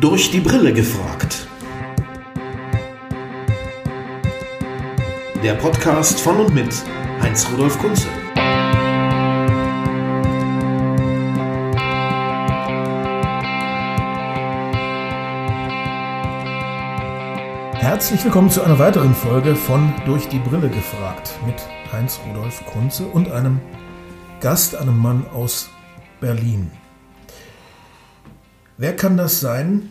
Durch die Brille gefragt. Der Podcast von und mit Heinz Rudolf Kunze. Herzlich willkommen zu einer weiteren Folge von Durch die Brille gefragt mit Heinz Rudolf Kunze und einem Gast, einem Mann aus Berlin. Wer kann das sein,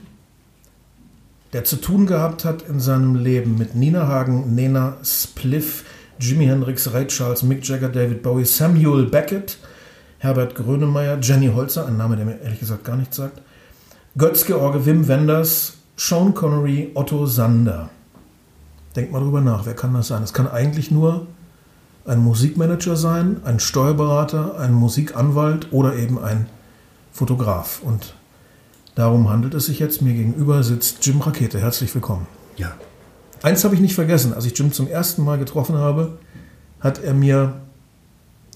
der zu tun gehabt hat in seinem Leben mit Nina Hagen, Nena Spliff, Jimi Hendrix, Ray Charles, Mick Jagger, David Bowie, Samuel Beckett, Herbert Grönemeyer, Jenny Holzer, ein Name, der mir ehrlich gesagt gar nichts sagt, Götz-George, Wim Wenders, Sean Connery, Otto Sander. Denkt mal drüber nach, wer kann das sein? Es kann eigentlich nur ein Musikmanager sein, ein Steuerberater, ein Musikanwalt oder eben ein Fotograf. Und Darum handelt es sich jetzt. Mir gegenüber sitzt Jim Rakete. Herzlich willkommen. Ja. Eins habe ich nicht vergessen. Als ich Jim zum ersten Mal getroffen habe, hat er mir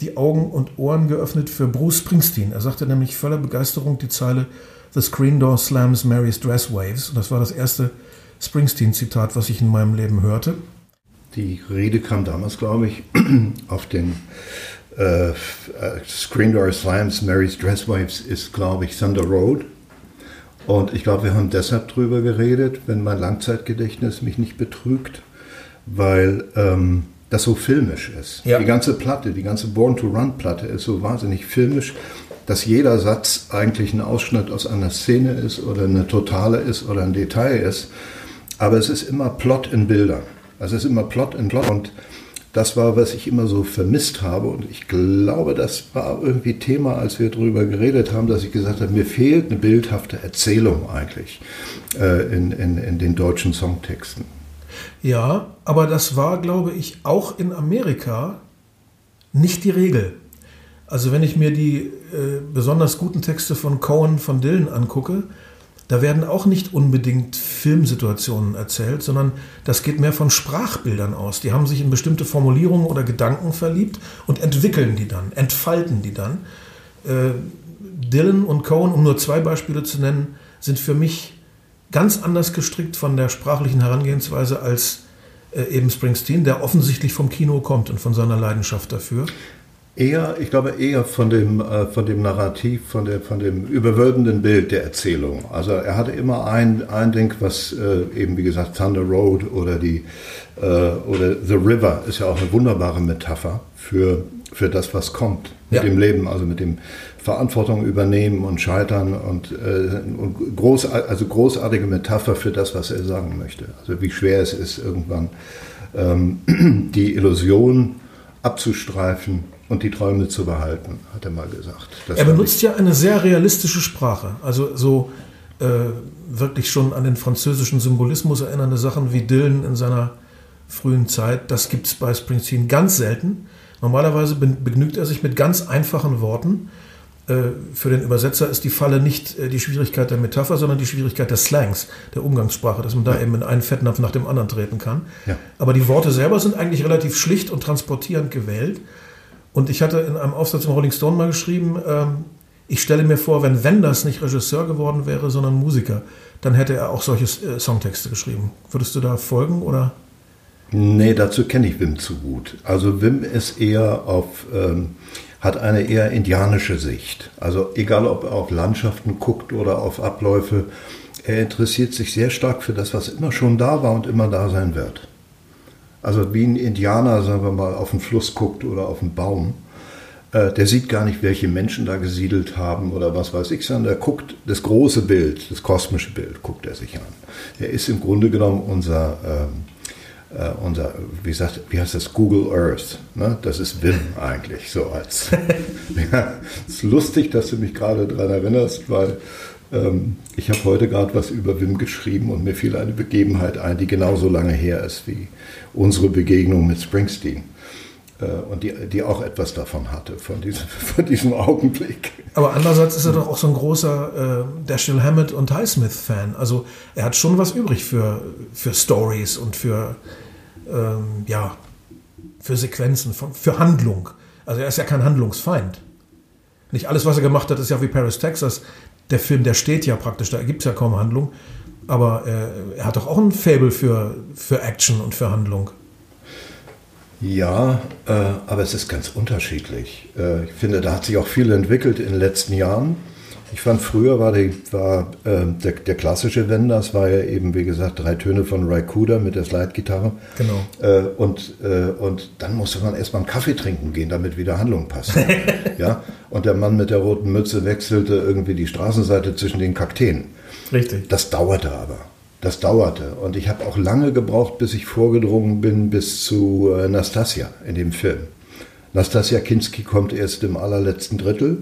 die Augen und Ohren geöffnet für Bruce Springsteen. Er sagte nämlich voller Begeisterung die Zeile The Screen Door Slams Mary's Dress Waves. Und das war das erste Springsteen-Zitat, was ich in meinem Leben hörte. Die Rede kam damals, glaube ich, auf den äh, Screen Door Slams Mary's Dress Waves ist, glaube ich, Thunder Road. Und ich glaube, wir haben deshalb drüber geredet, wenn mein Langzeitgedächtnis mich nicht betrügt, weil ähm, das so filmisch ist. Ja. Die ganze Platte, die ganze Born to Run Platte ist so wahnsinnig filmisch, dass jeder Satz eigentlich ein Ausschnitt aus einer Szene ist oder eine totale ist oder ein Detail ist. Aber es ist immer Plot in Bildern. Also es ist immer Plot in Plot. Und das war, was ich immer so vermisst habe. Und ich glaube, das war irgendwie Thema, als wir darüber geredet haben, dass ich gesagt habe, mir fehlt eine bildhafte Erzählung eigentlich äh, in, in, in den deutschen Songtexten. Ja, aber das war, glaube ich, auch in Amerika nicht die Regel. Also wenn ich mir die äh, besonders guten Texte von Cohen von Dylan angucke, da werden auch nicht unbedingt Filmsituationen erzählt, sondern das geht mehr von Sprachbildern aus. Die haben sich in bestimmte Formulierungen oder Gedanken verliebt und entwickeln die dann, entfalten die dann. Äh, Dylan und Cohen, um nur zwei Beispiele zu nennen, sind für mich ganz anders gestrickt von der sprachlichen Herangehensweise als äh, eben Springsteen, der offensichtlich vom Kino kommt und von seiner Leidenschaft dafür. Eher, ich glaube eher von dem, äh, von dem Narrativ, von, der, von dem überwölbenden Bild der Erzählung. Also er hatte immer ein, ein Ding, was äh, eben wie gesagt Thunder Road oder die äh, oder The River ist ja auch eine wunderbare Metapher für, für das, was kommt mit ja. dem Leben, also mit dem Verantwortung übernehmen und scheitern und, äh, und groß, also großartige Metapher für das, was er sagen möchte. Also wie schwer es ist, irgendwann ähm, die Illusion abzustreifen und die Träume zu behalten, hat er mal gesagt. Das er benutzt ja eine sehr realistische Sprache, also so äh, wirklich schon an den französischen Symbolismus erinnernde Sachen wie Dylan in seiner frühen Zeit. Das gibt es bei Springsteen ganz selten. Normalerweise begnügt er sich mit ganz einfachen Worten. Äh, für den Übersetzer ist die Falle nicht äh, die Schwierigkeit der Metapher, sondern die Schwierigkeit des Slangs, der Umgangssprache, dass man da ja. eben in einen Fettnapf nach dem anderen treten kann. Ja. Aber die Worte selber sind eigentlich relativ schlicht und transportierend gewählt. Und ich hatte in einem Aufsatz im Rolling Stone mal geschrieben, ähm, ich stelle mir vor, wenn Wenders nicht Regisseur geworden wäre, sondern Musiker, dann hätte er auch solche äh, Songtexte geschrieben. Würdest du da folgen oder? Nee, dazu kenne ich Wim zu gut. Also Wim ist eher auf, ähm, hat eine eher indianische Sicht. Also egal, ob er auf Landschaften guckt oder auf Abläufe, er interessiert sich sehr stark für das, was immer schon da war und immer da sein wird. Also wie ein Indianer, sagen wir mal, auf den Fluss guckt oder auf einen Baum, äh, der sieht gar nicht, welche Menschen da gesiedelt haben oder was weiß ich, sondern der guckt das große Bild, das kosmische Bild, guckt er sich an. Er ist im Grunde genommen unser, ähm, äh, unser wie, sagt, wie heißt das, Google Earth. Ne? Das ist Wim eigentlich, so als. ja, es ist lustig, dass du mich gerade daran erinnerst, weil ähm, ich habe heute gerade was über Wim geschrieben und mir fiel eine Begebenheit ein, die genauso lange her ist wie unsere Begegnung mit Springsteen. Äh, und die, die auch etwas davon hatte, von diesem, von diesem Augenblick. Aber andererseits ist er doch auch so ein großer äh, Dashiell Hammett und Highsmith-Fan. Also er hat schon was übrig für, für Stories und für, ähm, ja, für Sequenzen, für Handlung. Also er ist ja kein Handlungsfeind. Nicht alles, was er gemacht hat, ist ja wie Paris, Texas der Film, der steht ja praktisch, da gibt es ja kaum Handlung. Aber äh, er hat doch auch ein Faible für, für Action und für Handlung. Ja, äh, aber es ist ganz unterschiedlich. Äh, ich finde, da hat sich auch viel entwickelt in den letzten Jahren. Ich fand, früher war, die, war äh, der, der, klassische Wenders, war ja eben, wie gesagt, drei Töne von Raikuda mit der Slide-Gitarre. Genau. Äh, und, äh, und dann musste man erstmal einen Kaffee trinken gehen, damit wieder Handlung passt. ja? Und der Mann mit der roten Mütze wechselte irgendwie die Straßenseite zwischen den Kakteen. Richtig. Das dauerte aber. Das dauerte. Und ich habe auch lange gebraucht, bis ich vorgedrungen bin bis zu äh, Nastasia in dem Film. Nastasia Kinski kommt erst im allerletzten Drittel.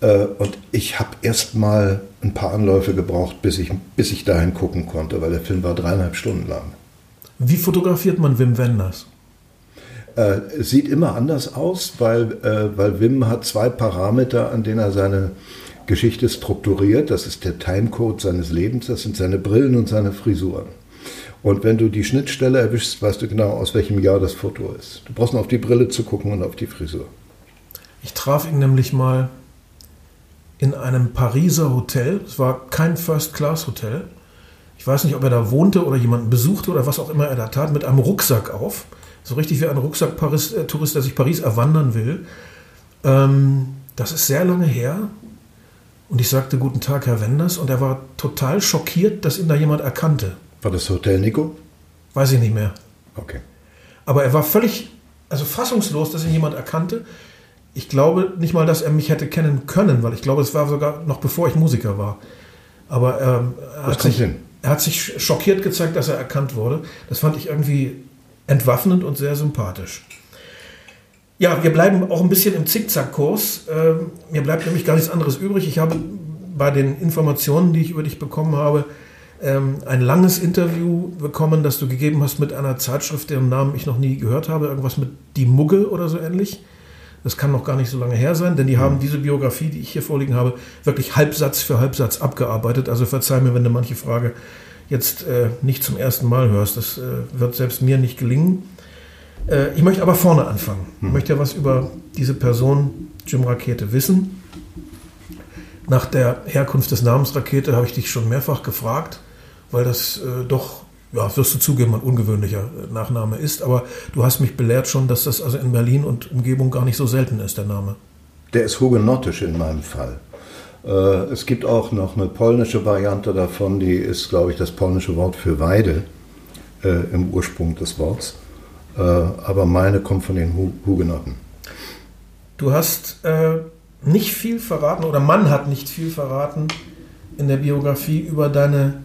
Äh, und ich habe erst mal ein paar Anläufe gebraucht, bis ich, bis ich dahin gucken konnte, weil der Film war dreieinhalb Stunden lang. Wie fotografiert man Wim Wenders? Äh, es sieht immer anders aus, weil, äh, weil Wim hat zwei Parameter, an denen er seine Geschichte strukturiert. Das ist der Timecode seines Lebens, das sind seine Brillen und seine Frisuren. Und wenn du die Schnittstelle erwischst, weißt du genau, aus welchem Jahr das Foto ist. Du brauchst nur auf die Brille zu gucken und auf die Frisur. Ich traf ihn nämlich mal in einem Pariser Hotel. Es war kein First-Class-Hotel. Ich weiß nicht, ob er da wohnte oder jemanden besuchte oder was auch immer er da tat, mit einem Rucksack auf. So richtig wie ein Rucksack-Tourist, der sich Paris erwandern will. Ähm, das ist sehr lange her. Und ich sagte, guten Tag, Herr Wenders. Und er war total schockiert, dass ihn da jemand erkannte. War das Hotel Nico? Weiß ich nicht mehr. Okay. Aber er war völlig, also fassungslos, dass ihn jemand erkannte. Ich glaube nicht mal, dass er mich hätte kennen können, weil ich glaube, es war sogar noch bevor ich Musiker war. Aber ähm, er, hat sich, er hat sich schockiert gezeigt, dass er erkannt wurde. Das fand ich irgendwie entwaffnend und sehr sympathisch. Ja, wir bleiben auch ein bisschen im Zickzackkurs. Ähm, mir bleibt nämlich gar nichts anderes übrig. Ich habe bei den Informationen, die ich über dich bekommen habe, ähm, ein langes Interview bekommen, das du gegeben hast mit einer Zeitschrift, deren Namen ich noch nie gehört habe. Irgendwas mit Die Mugge oder so ähnlich. Das kann noch gar nicht so lange her sein, denn die haben diese Biografie, die ich hier vorliegen habe, wirklich Halbsatz für Halbsatz abgearbeitet. Also verzeih mir, wenn du manche Frage jetzt äh, nicht zum ersten Mal hörst. Das äh, wird selbst mir nicht gelingen. Äh, ich möchte aber vorne anfangen. Ich möchte ja was über diese Person, Jim Rakete, wissen. Nach der Herkunft des Namens Rakete habe ich dich schon mehrfach gefragt, weil das äh, doch ja, wirst du zugeben, ein ungewöhnlicher Nachname ist. Aber du hast mich belehrt schon, dass das also in Berlin und Umgebung gar nicht so selten ist, der Name. Der ist hugenottisch in meinem Fall. Äh, es gibt auch noch eine polnische Variante davon, die ist, glaube ich, das polnische Wort für Weide äh, im Ursprung des Wortes. Äh, aber meine kommt von den Hugenotten. Du hast äh, nicht viel verraten, oder man hat nicht viel verraten in der Biografie über deine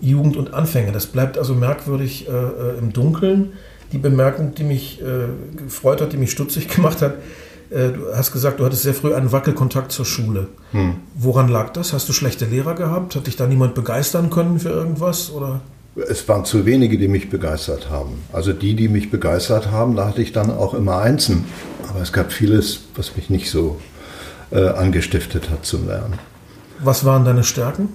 Jugend und Anfänge. Das bleibt also merkwürdig äh, äh, im Dunkeln. Die Bemerkung, die mich äh, gefreut hat, die mich stutzig gemacht hat, äh, du hast gesagt, du hattest sehr früh einen Wackelkontakt zur Schule. Hm. Woran lag das? Hast du schlechte Lehrer gehabt? Hat dich da niemand begeistern können für irgendwas? Oder? Es waren zu wenige, die mich begeistert haben. Also die, die mich begeistert haben, da hatte ich dann auch immer Einsen. Aber es gab vieles, was mich nicht so äh, angestiftet hat zum Lernen. Was waren deine Stärken?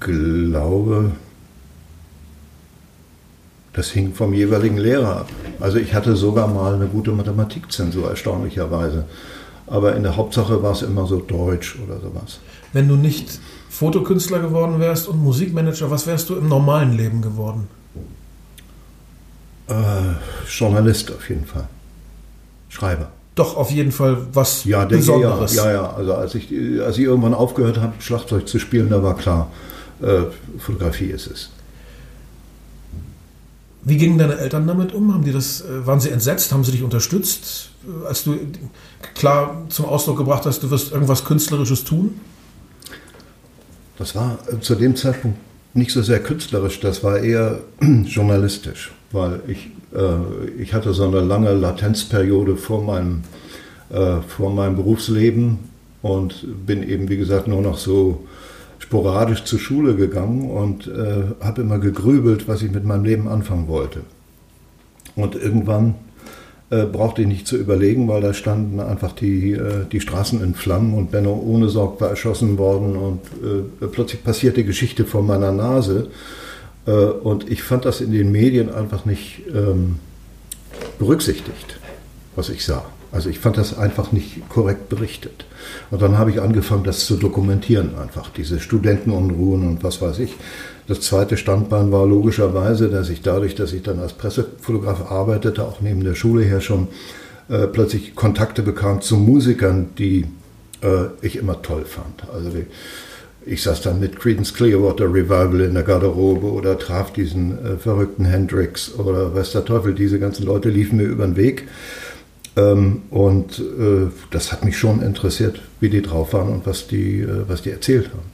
Glaube, das hing vom jeweiligen Lehrer ab. Also ich hatte sogar mal eine gute Mathematikzensur, erstaunlicherweise. Aber in der Hauptsache war es immer so Deutsch oder sowas. Wenn du nicht Fotokünstler geworden wärst und Musikmanager, was wärst du im normalen Leben geworden? Äh, Journalist auf jeden Fall. Schreiber. Doch, auf jeden Fall was ja, Besonderes. Ja, ja, ja. Also als ich, als ich irgendwann aufgehört habe, Schlagzeug zu spielen, da war klar, äh, Fotografie ist es. Wie gingen deine Eltern damit um? Haben die das, äh, waren sie entsetzt? Haben sie dich unterstützt, äh, als du klar zum Ausdruck gebracht hast, du wirst irgendwas Künstlerisches tun? Das war zu dem Zeitpunkt nicht so sehr künstlerisch, das war eher journalistisch, weil ich, äh, ich hatte so eine lange Latenzperiode vor meinem, äh, vor meinem Berufsleben und bin eben, wie gesagt, nur noch so sporadisch zur Schule gegangen und äh, habe immer gegrübelt, was ich mit meinem Leben anfangen wollte. Und irgendwann äh, brauchte ich nicht zu überlegen, weil da standen einfach die, äh, die Straßen in Flammen und Benno ohne Sorg war erschossen worden und äh, plötzlich passierte Geschichte vor meiner Nase. Äh, und ich fand das in den Medien einfach nicht ähm, berücksichtigt, was ich sah. Also ich fand das einfach nicht korrekt berichtet. Und dann habe ich angefangen, das zu dokumentieren einfach, diese Studentenunruhen und was weiß ich. Das zweite Standbein war logischerweise, dass ich dadurch, dass ich dann als Pressefotograf arbeitete, auch neben der Schule her schon äh, plötzlich Kontakte bekam zu Musikern, die äh, ich immer toll fand. Also wie, ich saß dann mit Creedence Clearwater Revival in der Garderobe oder traf diesen äh, verrückten Hendrix oder weiß der Teufel, diese ganzen Leute liefen mir über den Weg. Ähm, und äh, das hat mich schon interessiert, wie die drauf waren und was die, äh, was die erzählt haben.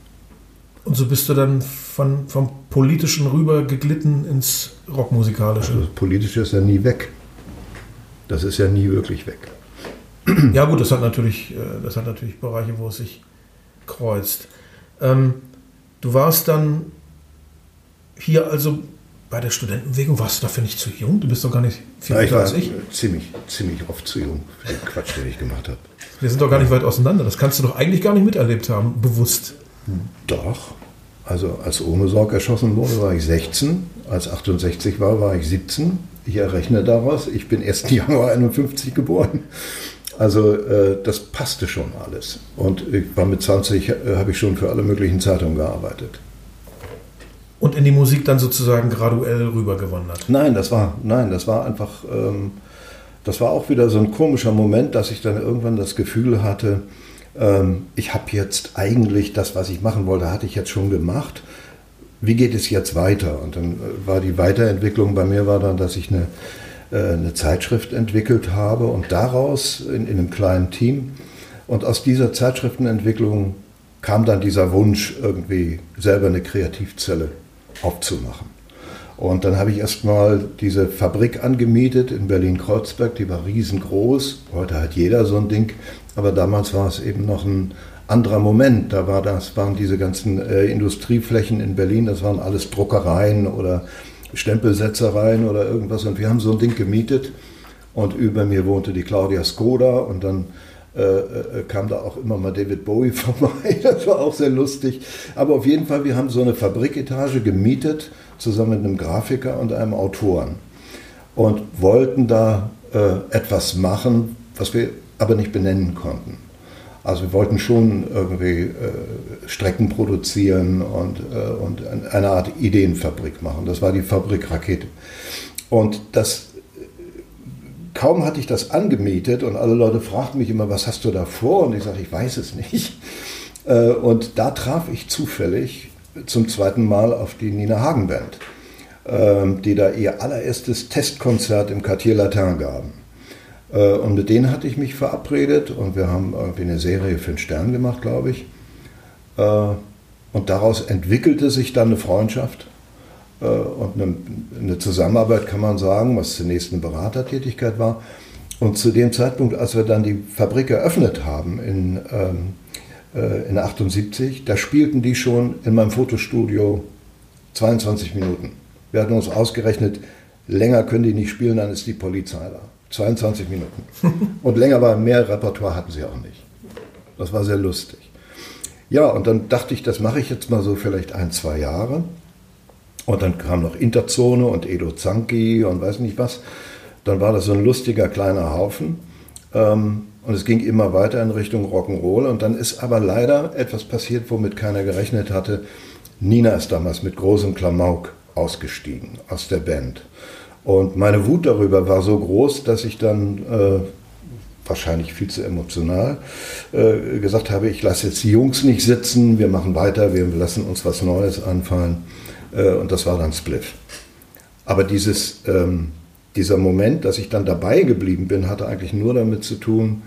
Und so bist du dann von, vom Politischen rüber geglitten ins Rockmusikalische. Also das Politische ist ja nie weg. Das ist ja nie wirklich weg. Ja gut, das hat natürlich, äh, das hat natürlich Bereiche, wo es sich kreuzt. Ähm, du warst dann hier also bei der Studentenbewegung, warst du dafür nicht zu jung? Du bist doch gar nicht viel älter als ich. Ziemlich, ziemlich oft zu jung für den Quatsch, den ich gemacht habe. Wir sind doch gar nicht weit auseinander. Das kannst du doch eigentlich gar nicht miterlebt haben, bewusst. Doch. Also als ohne Sorg erschossen wurde, war ich 16. Als 68 war, war ich 17. Ich errechne daraus, ich bin 1. Januar 51 geboren. Also äh, das passte schon alles. Und ich war mit 20, äh, habe ich schon für alle möglichen Zeitungen gearbeitet. Und in die Musik dann sozusagen graduell rübergewandert? Nein, das war, nein, das war einfach, ähm, das war auch wieder so ein komischer Moment, dass ich dann irgendwann das Gefühl hatte, ähm, ich habe jetzt eigentlich das, was ich machen wollte, hatte ich jetzt schon gemacht. Wie geht es jetzt weiter? Und dann äh, war die Weiterentwicklung bei mir war dann, dass ich eine äh, eine Zeitschrift entwickelt habe und daraus in, in einem kleinen Team und aus dieser Zeitschriftenentwicklung kam dann dieser Wunsch, irgendwie selber eine Kreativzelle aufzumachen. Und dann habe ich erstmal diese Fabrik angemietet in Berlin-Kreuzberg, die war riesengroß. Heute hat jeder so ein Ding, aber damals war es eben noch ein anderer Moment. Da war das, waren diese ganzen äh, Industrieflächen in Berlin, das waren alles Druckereien oder Stempelsetzereien oder irgendwas. Und wir haben so ein Ding gemietet und über mir wohnte die Claudia Skoda und dann äh, äh, kam da auch immer mal David Bowie vorbei. Das war auch sehr lustig. Aber auf jeden Fall, wir haben so eine Fabriketage gemietet, zusammen mit einem Grafiker und einem Autoren. Und wollten da äh, etwas machen, was wir aber nicht benennen konnten. Also wir wollten schon irgendwie äh, Strecken produzieren und, äh, und eine Art Ideenfabrik machen. Das war die Fabrik Rakete. Und das kaum hatte ich das angemietet und alle Leute fragten mich immer, was hast du da vor? Und ich sagte, ich weiß es nicht. Äh, und da traf ich zufällig zum zweiten Mal auf die Nina Hagen Band, ähm, die da ihr allererstes Testkonzert im Quartier Latin gaben. Äh, und mit denen hatte ich mich verabredet und wir haben irgendwie eine Serie für den Stern gemacht, glaube ich. Äh, und daraus entwickelte sich dann eine Freundschaft und eine, Zusammenarbeit, kann man sagen, was zunächst eine Beratertätigkeit war. Und zu dem Zeitpunkt, als wir dann die Fabrik eröffnet haben in, ähm, in 78, da spielten die schon in meinem Fotostudio 22 Minuten. Wir hatten uns ausgerechnet, länger können die nicht spielen, dann ist die Polizei da. 22 Minuten. Und länger war mehr Repertoire hatten sie auch nicht. Das war sehr lustig. Ja, und dann dachte ich, das mache ich jetzt mal so vielleicht ein, zwei Jahre. Und dann kam noch Interzone und Edo Zanki und weiß nicht was. Dann war das so ein lustiger kleiner Haufen. Ähm, und es ging immer weiter in Richtung Rock'n'Roll. Und dann ist aber leider etwas passiert, womit keiner gerechnet hatte. Nina ist damals mit großem Klamauk ausgestiegen aus der Band. Und meine Wut darüber war so groß, dass ich dann äh, wahrscheinlich viel zu emotional äh, gesagt habe, ich lasse jetzt die Jungs nicht sitzen, wir machen weiter, wir lassen uns was Neues anfallen. Äh, und das war dann Spliff. Aber dieses, ähm, dieser Moment, dass ich dann dabei geblieben bin, hatte eigentlich nur damit zu tun,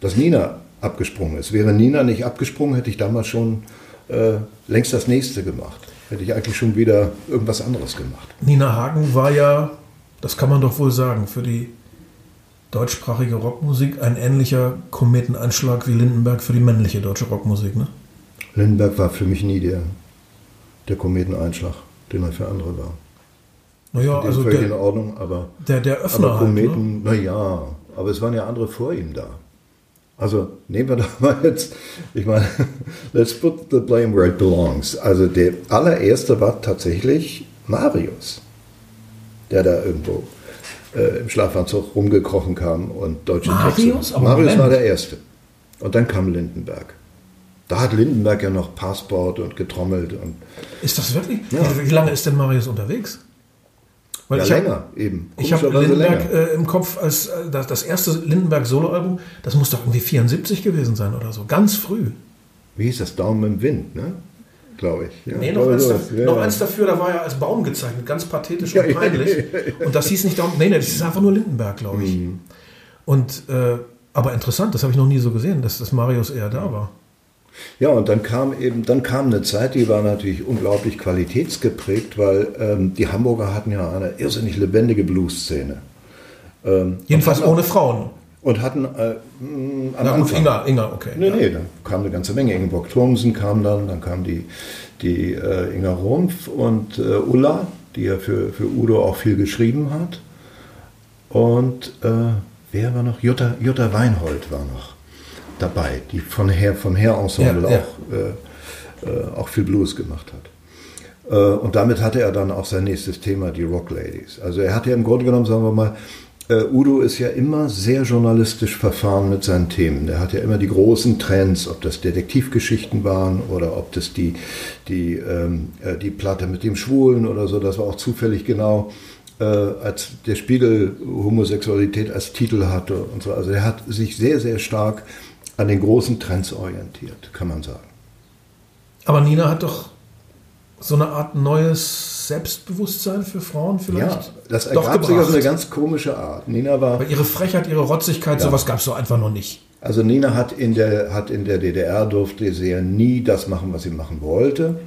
dass Nina abgesprungen ist. Wäre Nina nicht abgesprungen, hätte ich damals schon äh, längst das nächste gemacht. Hätte ich eigentlich schon wieder irgendwas anderes gemacht. Nina Hagen war ja das kann man doch wohl sagen, für die deutschsprachige Rockmusik ein ähnlicher Kometeneinschlag wie Lindenberg für die männliche deutsche Rockmusik, ne? Lindenberg war für mich nie der, der Kometeneinschlag, den er für andere war. Naja, also der, in Ordnung, aber der, der Öffner aber Kometen, halt, ne? naja, aber es waren ja andere vor ihm da. Also nehmen wir doch mal jetzt, ich meine, let's put the blame where it belongs. Also der allererste war tatsächlich Marius der da irgendwo äh, im Schlafanzug rumgekrochen kam und deutsche Marius? Texte. Marius Moment. war der Erste. Und dann kam Lindenberg. Da hat Lindenberg ja noch Passport und getrommelt und Ist das wirklich? Ja. Wie lange ist denn Marius unterwegs? Weil ja, ich hab- länger eben. Ich habe Lindenberg äh, im Kopf als äh, das, das erste Lindenberg-Soloalbum, das muss doch irgendwie 74 gewesen sein oder so. Ganz früh. Wie hieß das? Daumen im Wind, ne? Glaube ich. Ja, Nee, noch, eins, sowas. da, Ja, noch ja. eins dafür, da war er als Baum gezeichnet, ganz pathetisch Ja, und ja, peinlich. ja, ja. Und das hieß nicht Daumen, nee, nee, das ist einfach nur Lindenberg, glaube ich. Mhm. Und, äh, aber interessant, das habe ich noch nie so gesehen, dass das Marius eher da war. Ja, und dann kam eben, dann kam eine Zeit, die war natürlich unglaublich qualitätsgeprägt, weil ähm, die Hamburger hatten ja eine irrsinnig lebendige Blues-Szene. Ähm, Jedenfalls ohne Frauen. Und hatten äh, mh, am Na gut, Inga, Inga, okay. Nee, ja. nee, da kam eine ganze Menge. Ingeborg Thomsen kam dann, dann kam die, die äh, Inga Rumpf und äh, Ulla, die ja für, für Udo auch viel geschrieben hat. Und äh, wer war noch? Jutta, Jutta Weinhold war noch dabei, die von Her, vom Her-Ensemble Ja, ja. auch, äh, äh, auch viel Blues gemacht hat. Äh, und damit hatte er dann auch sein nächstes Thema, die Rock Ladies. Also er hatte ja im Grunde genommen, sagen wir mal, äh, Udo ist ja immer sehr journalistisch verfahren mit seinen Themen. Er hat ja immer die großen Trends, ob das Detektivgeschichten waren oder ob das die, die, ähm, äh, die Platte mit dem Schwulen oder so, das war auch zufällig genau, äh, als der Spiegel Homosexualität als Titel hatte und so. Also er hat sich sehr, sehr stark an den großen Trends orientiert, kann man sagen. Aber Nina hat doch so eine Art neues Selbstbewusstsein für Frauen vielleicht Ja, das ergab sich auf eine ganz komische Art. Nina war, Weil ihre Frechheit, ihre Rotzigkeit, Ja. sowas gab es so einfach noch nicht. also Nina hat in der, hat in der DDR durfte sie ja nie das machen, was sie machen wollte.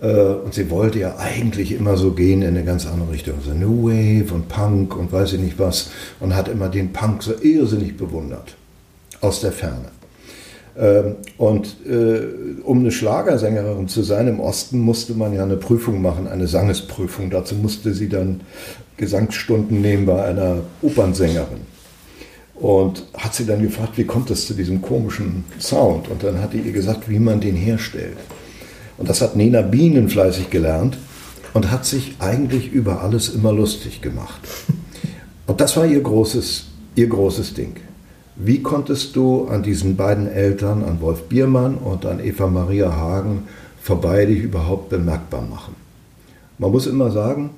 Äh, Und sie wollte ja eigentlich immer so gehen in eine ganz andere Richtung. So New Wave und Punk und weiß ich nicht was. Und hat immer den Punk so irrsinnig bewundert. Aus der Ferne. Ähm, Und äh, um eine Schlagersängerin zu sein im Osten, musste man ja eine Prüfung machen, eine Sangesprüfung. Dazu musste sie dann Gesangsstunden nehmen bei einer Opernsängerin. Und hat sie dann gefragt, wie kommt es zu diesem komischen Sound? Und dann hat die ihr gesagt, wie man den herstellt. Und das hat Nena Bienen fleißig gelernt und hat sich eigentlich über alles immer lustig gemacht. Und das war ihr großes, ihr großes Ding. Wie konntest du an diesen beiden Eltern, an Wolf Biermann und an Eva Maria Hagen, vorbei dich überhaupt bemerkbar machen? Man muss immer sagen,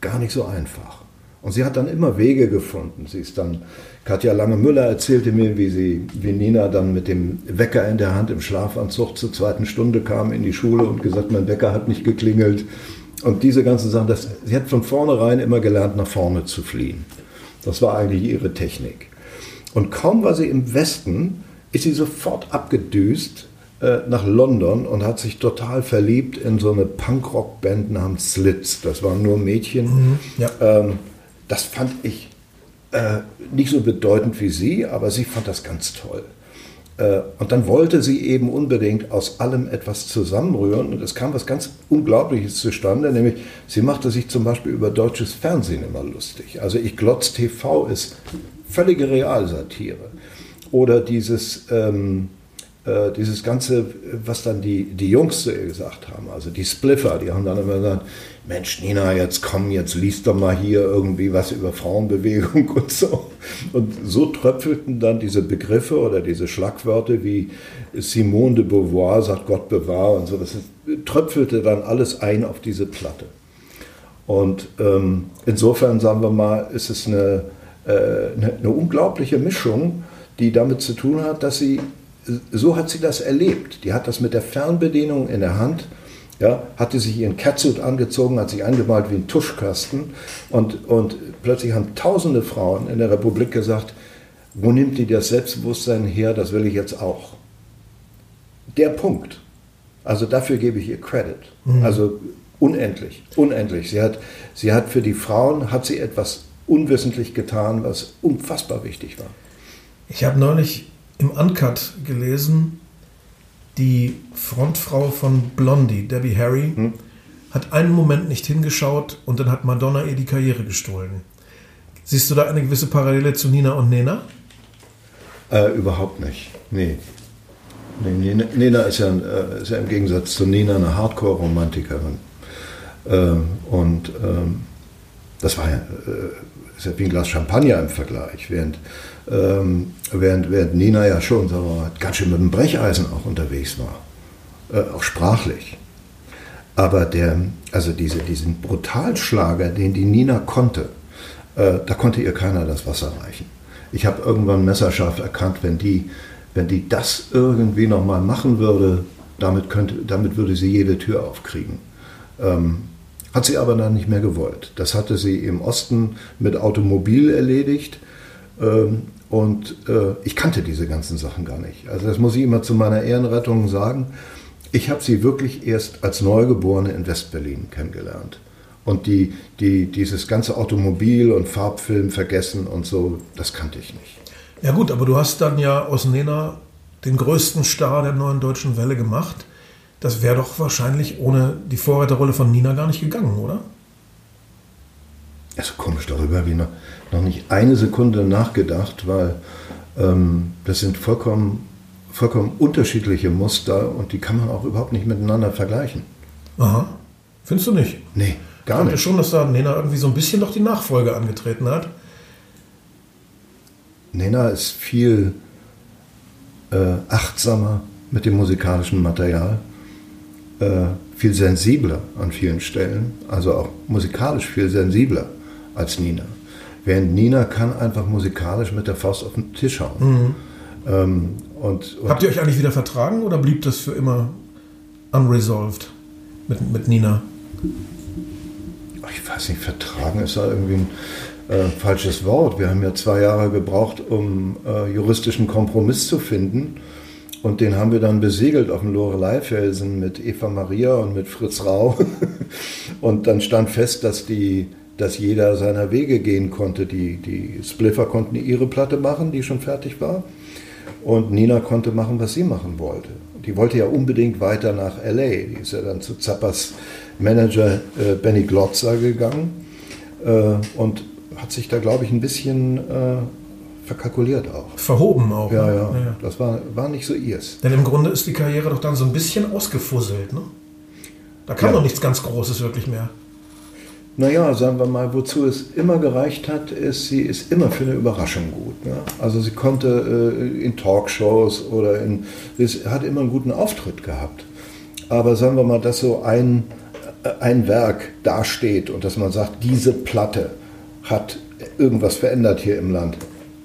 gar nicht so einfach. Und sie hat dann immer Wege gefunden. Sie ist dann, Katja Lange-Müller erzählte mir, wie sie, wie Nina dann mit dem Wecker in der Hand im Schlafanzug zur zweiten Stunde kam in die Schule und gesagt, mein Wecker hat nicht geklingelt. Und diese ganzen Sachen, das, sie hat von vornherein immer gelernt, nach vorne zu fliehen. Das war eigentlich ihre Technik. Und kaum war sie im Westen, ist sie sofort abgedüst äh, nach London und hat sich total verliebt in so eine Punkrock-Band namens Slits. Das waren nur Mädchen. ja. Ähm, das fand ich äh, nicht so bedeutend wie sie, aber sie fand das ganz toll. Äh, und dann wollte sie eben unbedingt aus allem etwas zusammenrühren und es kam was ganz Unglaubliches zustande, nämlich sie machte sich zum Beispiel über deutsches Fernsehen immer lustig. Also ich glotz TV ist völlige Realsatire. Oder dieses, ähm, äh, dieses Ganze, was dann die, die Jungs gesagt haben, also die Spliffer, die haben dann immer gesagt, Mensch Nina, jetzt komm, jetzt liest doch mal hier irgendwie was über Frauenbewegung und so. Und so tröpfelten dann diese Begriffe oder diese Schlagwörter wie Simone de Beauvoir sagt Gott bewahr und so, das tröpfelte dann alles ein auf diese Platte. Und ähm, insofern, sagen wir mal, ist es eine, eine, eine unglaubliche Mischung, die damit zu tun hat, dass sie, so hat sie das erlebt. Die hat das mit der Fernbedienung in der Hand, ja, hatte sich ihren Catsuit angezogen, hat sich angemalt wie ein Tuschkasten und, und plötzlich haben tausende Frauen in der Republik gesagt, wo nimmt die das Selbstbewusstsein her, das will ich jetzt auch. Der Punkt. Also dafür gebe ich ihr Credit. Also unendlich, unendlich. Sie hat, sie hat für die Frauen, hat sie etwas unwissentlich getan, was unfassbar wichtig war. Ich habe neulich im Uncut gelesen, die Frontfrau von Blondie, Debbie Harry, Hm. hat einen Moment nicht hingeschaut und dann hat Madonna ihr die Karriere gestohlen. Siehst du da eine gewisse Parallele zu Nina und Nena? Äh, überhaupt nicht. Nee. nee Nena, Nena ist, ja, äh, ist ja im Gegensatz zu Nina eine Hardcore-Romantikerin. Ähm, und ähm, das war ja, äh, ist ja wie ein Glas Champagner im Vergleich, während, ähm, während, während Nina ja schon sagen ganz schön mit dem Brecheisen auch unterwegs war, äh, auch sprachlich. Aber der, also diese, diesen Brutalschlager, den die Nina konnte, äh, da konnte ihr keiner das Wasser reichen. Ich habe irgendwann messerscharf erkannt, wenn die, wenn die das irgendwie nochmal machen würde, damit, könnte, damit würde sie jede Tür aufkriegen. Ähm, hat sie aber dann nicht mehr gewollt. Das hatte sie im Osten mit Automobil erledigt. Ähm, und äh, ich kannte diese ganzen Sachen gar nicht. Also das muss ich immer zu meiner Ehrenrettung sagen. Ich habe sie wirklich erst als Neugeborene in Westberlin kennengelernt. Und die, die, dieses ganze Automobil und Farbfilm vergessen und so, das kannte ich nicht. Ja gut, aber du hast dann ja aus Nena den größten Star der neuen deutschen Welle gemacht. Das wäre doch wahrscheinlich ohne die Vorreiterrolle von Nina gar nicht gegangen, oder? Also komisch, darüber habe ich noch, noch nicht eine Sekunde nachgedacht, weil ähm, das sind vollkommen, vollkommen unterschiedliche Muster und die kann man auch überhaupt nicht miteinander vergleichen. Aha. Findest du nicht? Nee, gar Ich nicht. schon, dass da Nena irgendwie so ein bisschen doch die Nachfolge angetreten hat. Nena ist viel äh, achtsamer mit dem musikalischen Material, äh, viel sensibler an vielen Stellen, also auch musikalisch viel sensibler als Nina. Während Nina kann einfach musikalisch mit der Faust auf den Tisch hauen. Ähm, und, und Habt ihr euch eigentlich wieder vertragen oder blieb das für immer unresolved mit, mit Nina? ich weiß nicht, vertragen ist da irgendwie ein äh, falsches Wort. Wir haben ja zwei Jahre gebraucht, um äh, juristischen Kompromiss zu finden. Und den haben wir dann besegelt auf dem Lorelei-Felsen mit Eva Maria und mit Fritz Rau. und dann stand fest, dass, die, dass jeder seiner Wege gehen konnte. Die, die Spliffer konnten ihre Platte machen, die schon fertig war. Und Nina konnte machen, was sie machen wollte. Die wollte ja unbedingt weiter nach LA. Die ist ja dann zu Zappas Manager äh, Benny Glotzer gegangen äh, und hat sich da, glaube ich, ein bisschen äh, verkalkuliert auch. Verhoben auch. Ja, ne? ja, das war, war nicht so ihrs. Denn im Grunde ist die Karriere doch dann so ein bisschen ausgefusselt. Ne? Da kam Ja. doch nichts ganz Großes wirklich mehr. Naja, sagen wir mal, wozu es immer gereicht hat, ist, sie ist immer für eine Überraschung gut. Ne? Also sie konnte äh, in Talkshows oder in, sie hat immer einen guten Auftritt gehabt. Aber sagen wir mal, dass so ein, äh, ein Werk dasteht und dass man sagt, diese Platte hat irgendwas verändert hier im Land,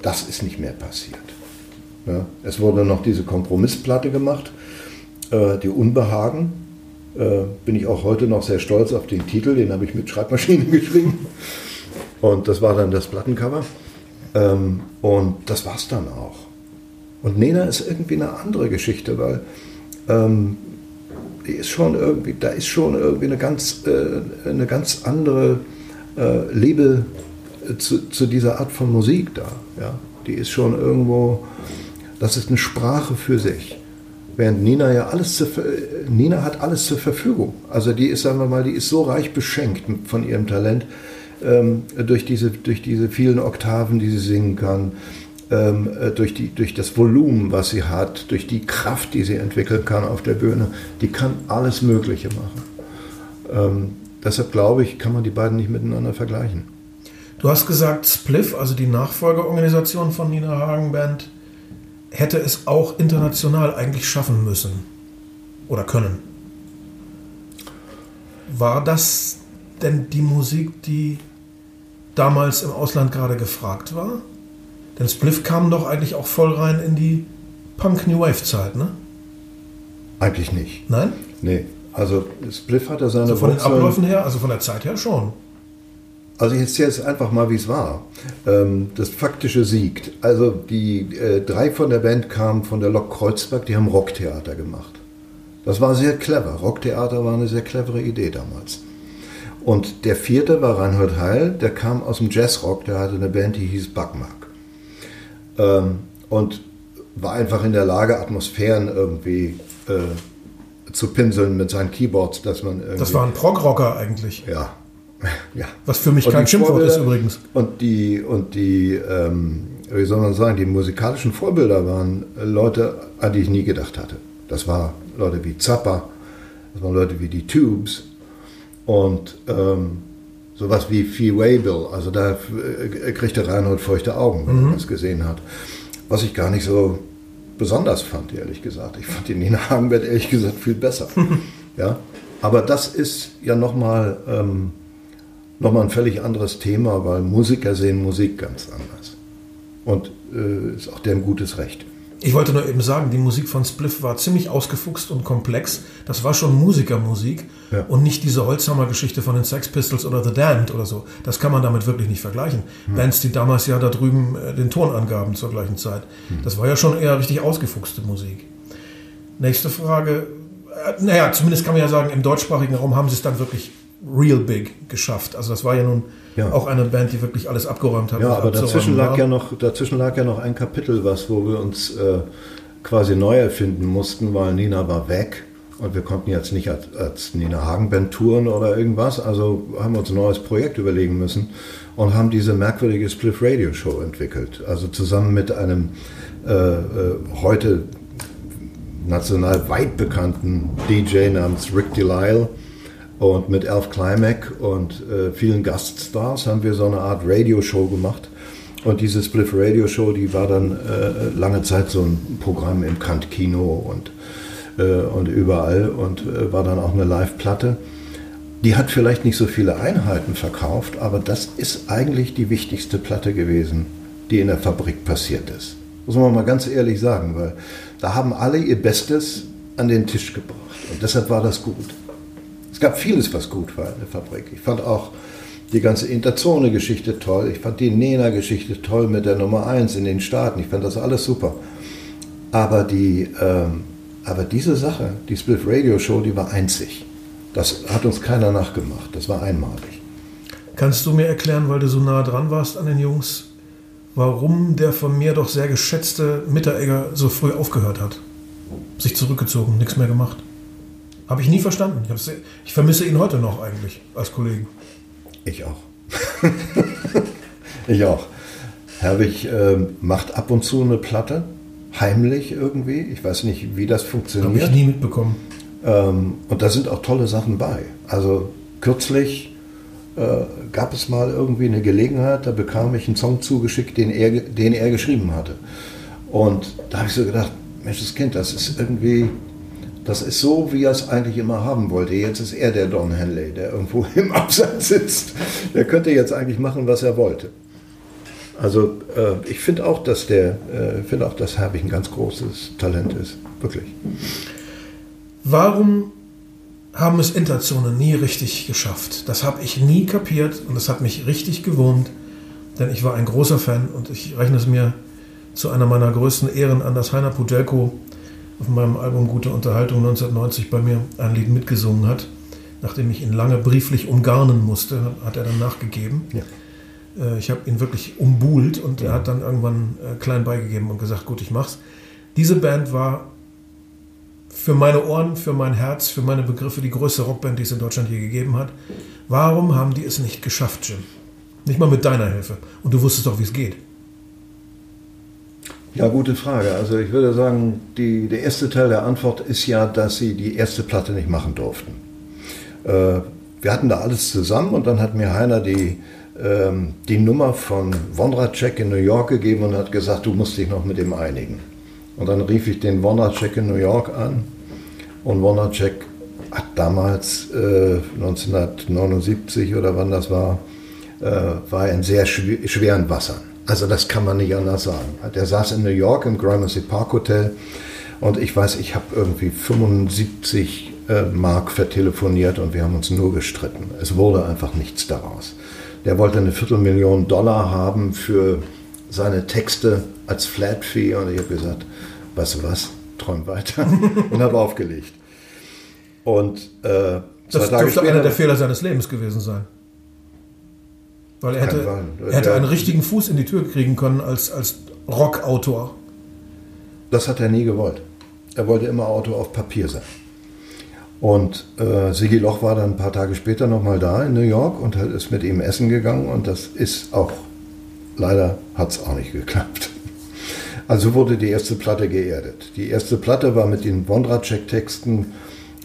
das ist nicht mehr passiert. Ja? Es wurde noch diese Kompromissplatte gemacht, äh, die Unbehagen, äh, bin ich auch heute noch sehr stolz auf den Titel, den habe ich mit Schreibmaschine geschrieben. Und das war dann das Plattencover. Ähm, und das war es dann auch. Und Nena ist irgendwie eine andere Geschichte, weil ähm, die ist schon irgendwie, da ist schon irgendwie eine ganz, äh, eine ganz andere äh, Liebe äh, zu, zu dieser Art von Musik da. Ja? Die ist schon irgendwo, das ist eine Sprache für sich. Während Nina ja alles zur, Nina hat alles zur Verfügung. Also die ist, sagen wir mal, die ist so reich beschenkt von ihrem Talent ähm, durch, diese, durch diese vielen Oktaven, die sie singen kann, ähm, äh, durch, die, durch das Volumen, was sie hat, durch die Kraft, die sie entwickeln kann auf der Bühne. Die kann alles Mögliche machen. Ähm, deshalb glaube ich, kann man die beiden nicht miteinander vergleichen. Du hast gesagt, Spliff, also die Nachfolgeorganisation von Nina Hagen Band, hätte es auch international eigentlich schaffen müssen oder können. War das denn die Musik, die damals im Ausland gerade gefragt war? Denn Spliff kam doch eigentlich auch voll rein in die Punk-New Wave-Zeit, ne? Eigentlich nicht. Nein? Nee. Also Spliff hatte seine Also von den Wurzeln- Abläufen her, also von der Zeit her schon. Also ich erzähle es einfach mal, wie es war. Ähm, das Faktische siegt. Also die äh, drei von der Band kamen von der Lok Kreuzberg, die haben Rocktheater gemacht. Das war sehr clever. Rocktheater war eine sehr clevere Idee damals. Und der vierte war Reinhold Heil, der kam aus dem Jazzrock, der hatte eine Band, die hieß Backmark. Ähm, und war einfach in der Lage, Atmosphären irgendwie äh, zu pinseln mit seinen Keyboards, dass man irgendwie... Das war ein Prog-Rocker eigentlich. Ja. Ja. Was für mich Und kein Schimpfwort ist übrigens. Und die, und die ähm, wie soll man sagen, die musikalischen Vorbilder waren Leute, an die ich nie gedacht hatte. Das waren Leute wie Zappa, das waren Leute wie die Tubes. Und ähm, Sowas wie Fee Waybill, also da äh, kriegte Reinhold feuchte Augen, wenn man das gesehen hat. Was ich gar nicht so besonders fand, ehrlich gesagt. Ich fand die Nina Hagenbert ehrlich gesagt viel besser. ja, aber das ist ja nochmal ähm, noch mal ein völlig anderes Thema, weil Musiker sehen Musik ganz anders. Und äh, ist auch deren gutes Recht. Ich wollte nur eben sagen, die Musik von Spliff war ziemlich ausgefuchst und komplex. Das war schon Musikermusik Ja. und nicht diese Holzhammer-Geschichte von den Sex Pistols oder The Damned oder so. Das kann man damit wirklich nicht vergleichen. Bands, die damals ja da drüben äh, den Ton angaben zur gleichen Zeit. Das war ja schon eher richtig ausgefuchste Musik. Nächste Frage. Äh, naja, zumindest kann man ja sagen, im deutschsprachigen Raum haben sie es dann wirklich real big geschafft. Also das war ja nun Ja. auch eine Band, die wirklich alles abgeräumt hat. Ja, aber dazwischen lag, war. ja noch, dazwischen lag ja noch ein Kapitel, was, wo wir uns äh, quasi neu erfinden mussten, weil Nina war weg und wir konnten jetzt nicht als, als Nina Hagen-Band touren oder irgendwas. Also haben wir uns ein neues Projekt überlegen müssen und haben diese merkwürdige Spliff Radio Show entwickelt. Also zusammen mit einem äh, äh, heute national weit bekannten DJ namens Rick Delisle und mit Alf Klimek und äh, vielen Gaststars haben wir so eine Art Radioshow gemacht. Und diese Spliff Radio Show, die war dann äh, lange Zeit so ein Programm im Kant Kino und, äh, und überall und äh, war dann auch eine Live-Platte. Die hat vielleicht nicht so viele Einheiten verkauft, aber das ist eigentlich die wichtigste Platte gewesen, die in der Fabrik passiert ist. Muss man mal ganz ehrlich sagen, weil da haben alle ihr Bestes an den Tisch gebracht. Und deshalb war das gut. Es gab vieles, was gut war in der Fabrik. Ich fand auch die ganze Interzone-Geschichte toll. Ich fand die Nena-Geschichte toll mit der Nummer 1 in den Staaten. Ich fand das alles super. Aber, die, ähm, aber diese Sache, die Spliff Radio Show, die war einzig. Das hat uns keiner nachgemacht. Das war einmalig. Kannst du mir erklären, weil du so nah dran warst an den Jungs, warum der von mir doch sehr geschätzte Mitteregger so früh aufgehört hat? Sich zurückgezogen, nichts mehr gemacht. Habe ich nie verstanden. Ich, ich vermisse ihn heute noch eigentlich als Kollegen. Ich auch. ich auch. Herwig ähm, macht ab und zu eine Platte, heimlich irgendwie. Ich weiß nicht, wie das Habe funktioniert. ich nie mitbekommen. Ähm, und da sind auch tolle Sachen bei. Also kürzlich äh, gab es mal irgendwie eine Gelegenheit, da bekam ich einen Song zugeschickt, den er, den er geschrieben hatte. Und da habe ich so gedacht, Mensch, das Kind, das ist irgendwie, das ist so, wie er es eigentlich immer haben wollte. Jetzt ist er der Don Henley, der irgendwo im Abseits sitzt. Der könnte jetzt eigentlich machen, was er wollte. Also äh, ich finde auch, dass der, äh, finde auch, dass Herbig ein ganz großes Talent ist. Wirklich. Warum haben es Interzone nie richtig geschafft? Das habe ich nie kapiert und das hat mich richtig gewurmt, denn ich war ein großer Fan und ich rechne es mir zu einer meiner größten Ehren an, dass Heiner Pudelko auf meinem Album Gute Unterhaltung 1990 bei mir ein Lied mitgesungen hat. Nachdem ich ihn lange brieflich umgarnen musste, hat er dann nachgegeben. Ja. Äh, Ich habe ihn wirklich umbuhlt und er hat dann irgendwann äh, klein beigegeben und gesagt, gut, ich mach's. Diese Band war für meine Ohren, für mein Herz, für meine Begriffe die größte Rockband, die es in Deutschland je gegeben hat. Warum haben die es nicht geschafft, Jim? Nicht mal mit deiner Hilfe. Und du wusstest doch, wie es geht. Ja, gute Frage. Also ich würde sagen, die, der erste Teil der Antwort ist ja, dass sie die erste Platte nicht machen durften. Äh, wir hatten da alles zusammen und dann hat mir Heiner die, ähm, die Nummer von Wondracek in New York gegeben und hat gesagt, du musst dich noch mit ihm einigen. Und dann rief ich den Wondracek in New York an und Wondracek hat damals äh, 1979 oder wann das war, äh, war in sehr schw schweren Wassern. Also das kann man nicht anders sagen. Der saß in New York im Gramercy Park Hotel und ich weiß, ich habe irgendwie 75 äh, Mark vertelefoniert und wir haben uns nur gestritten. Es wurde einfach nichts daraus. Der wollte eine Viertelmillion Dollar haben für seine Texte als Flat Fee und ich habe gesagt, weißt du was, träum weiter und habe aufgelegt. Und äh, Das dürfte einer der Fehler seines Lebens gewesen sein. Weil er hätte, er hätte einen richtigen Fuß in die Tür kriegen können als, als Rockautor. Das hat er nie gewollt. Er wollte immer Auto auf Papier sein. Und äh, Sigi Loch war dann ein paar Tage später nochmal da in New York und hat- ist mit ihm essen gegangen und das ist auch, leider hat es auch nicht geklappt. Also wurde die erste Platte geerdet. Die erste Platte war mit den Wondracek-Texten,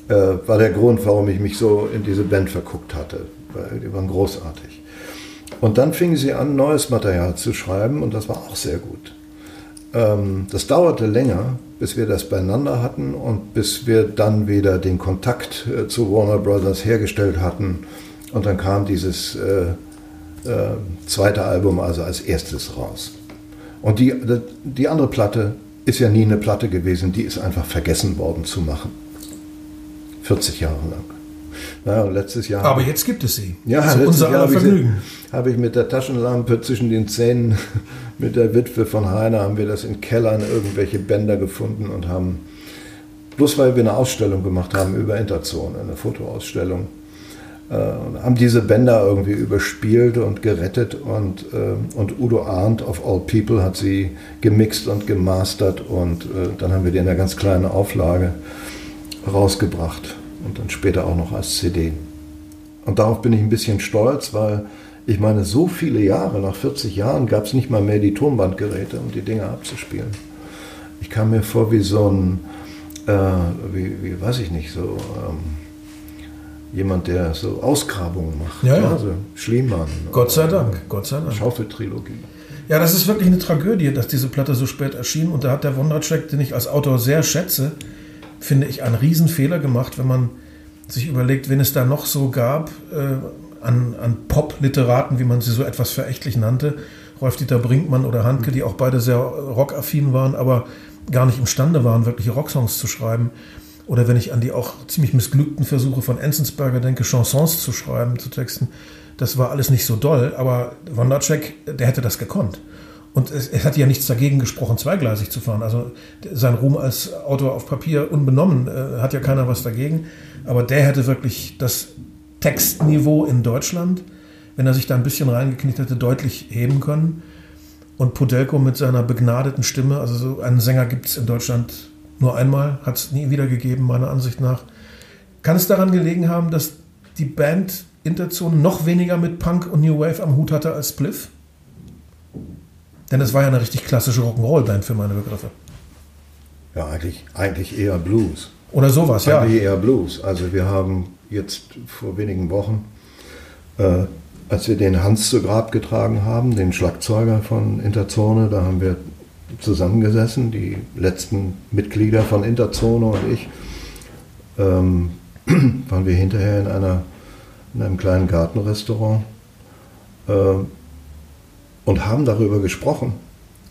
äh, war der Grund, warum ich mich so in diese Band verguckt hatte. Die waren großartig. Und dann fingen sie an, neues Material zu schreiben und das war auch sehr gut. Ähm, das dauerte länger, bis wir das beieinander hatten und bis wir dann wieder den Kontakt äh, zu Warner Brothers hergestellt hatten. Und dann kam dieses äh, äh, zweite Album also als erstes raus. Und die, die andere Platte ist ja nie eine Platte gewesen, die ist einfach vergessen worden zu machen. 40 Jahre lang. Naja, letztes Jahr. Aber jetzt gibt es sie. Ja, Zu unser Jahr habe ich, habe ich mit der Taschenlampe zwischen den Zähnen mit der Witwe von Heiner haben wir das in Kellern irgendwelche Bänder gefunden und haben, bloß weil wir eine Ausstellung gemacht haben über Interzone, eine Fotoausstellung, äh, haben diese Bänder irgendwie überspielt und gerettet und, äh, und Udo Arndt of All People hat sie gemixt und gemastert und äh, dann haben wir die in einer ganz kleinen Auflage rausgebracht und dann später auch noch als CD. Und darauf bin ich ein bisschen stolz, weil ich meine, so viele Jahre, nach 40 Jahren, gab es nicht mal mehr die Tonbandgeräte, um die Dinge abzuspielen. Ich kam mir vor wie so ein, äh, wie, wie weiß ich nicht, so ähm, jemand, der so Ausgrabungen macht. Ja, ja. Also Schliemann. Gott sei Dank, Gott sei Dank. Schaufeltrilogie. Ja, das ist wirklich eine Tragödie, dass diese Platte so spät erschien. Und da hat der Wondercheck, den ich als Autor sehr schätze, finde ich, einen Riesenfehler gemacht, wenn man sich überlegt, wen es da noch so gab äh, an, an Pop-Literaten, wie man sie so etwas verächtlich nannte. Rolf-Dieter Brinkmann oder Handke, die auch beide sehr rockaffin waren, aber gar nicht imstande waren, wirkliche Rocksongs zu schreiben. Oder wenn ich an die auch ziemlich missglückten Versuche von Enzensberger denke, Chansons zu schreiben, zu texten, das war alles nicht so doll, aber Wondercheck, der hätte das gekonnt. Und es, es, hat ja nichts dagegen gesprochen, zweigleisig zu fahren. Also sein Ruhm als Autor auf Papier unbenommen, äh, hat ja keiner was dagegen. Aber der hätte wirklich das Textniveau in Deutschland, wenn er sich da ein bisschen reingeknickt hätte, deutlich heben können. Und Pudelko mit seiner begnadeten Stimme, also so einen Sänger gibt es in Deutschland nur einmal, hat es nie wieder gegeben, meiner Ansicht nach. Kann es daran gelegen haben, dass die Band Interzone noch weniger mit Punk und New Wave am Hut hatte als Spliff? Denn es war ja eine richtig klassische Rock'n'Roll-Band für meine Begriffe. Ja, eigentlich, eigentlich eher Blues. Oder sowas, ja. Eigentlich eher Blues. Also wir haben jetzt vor wenigen Wochen, äh, als wir den Hans zu Grab getragen haben, den Schlagzeuger von Interzone, da haben wir zusammengesessen, die letzten Mitglieder von Interzone und ich, ähm, waren wir hinterher in, einer, in einem kleinen Gartenrestaurant äh, und haben darüber gesprochen,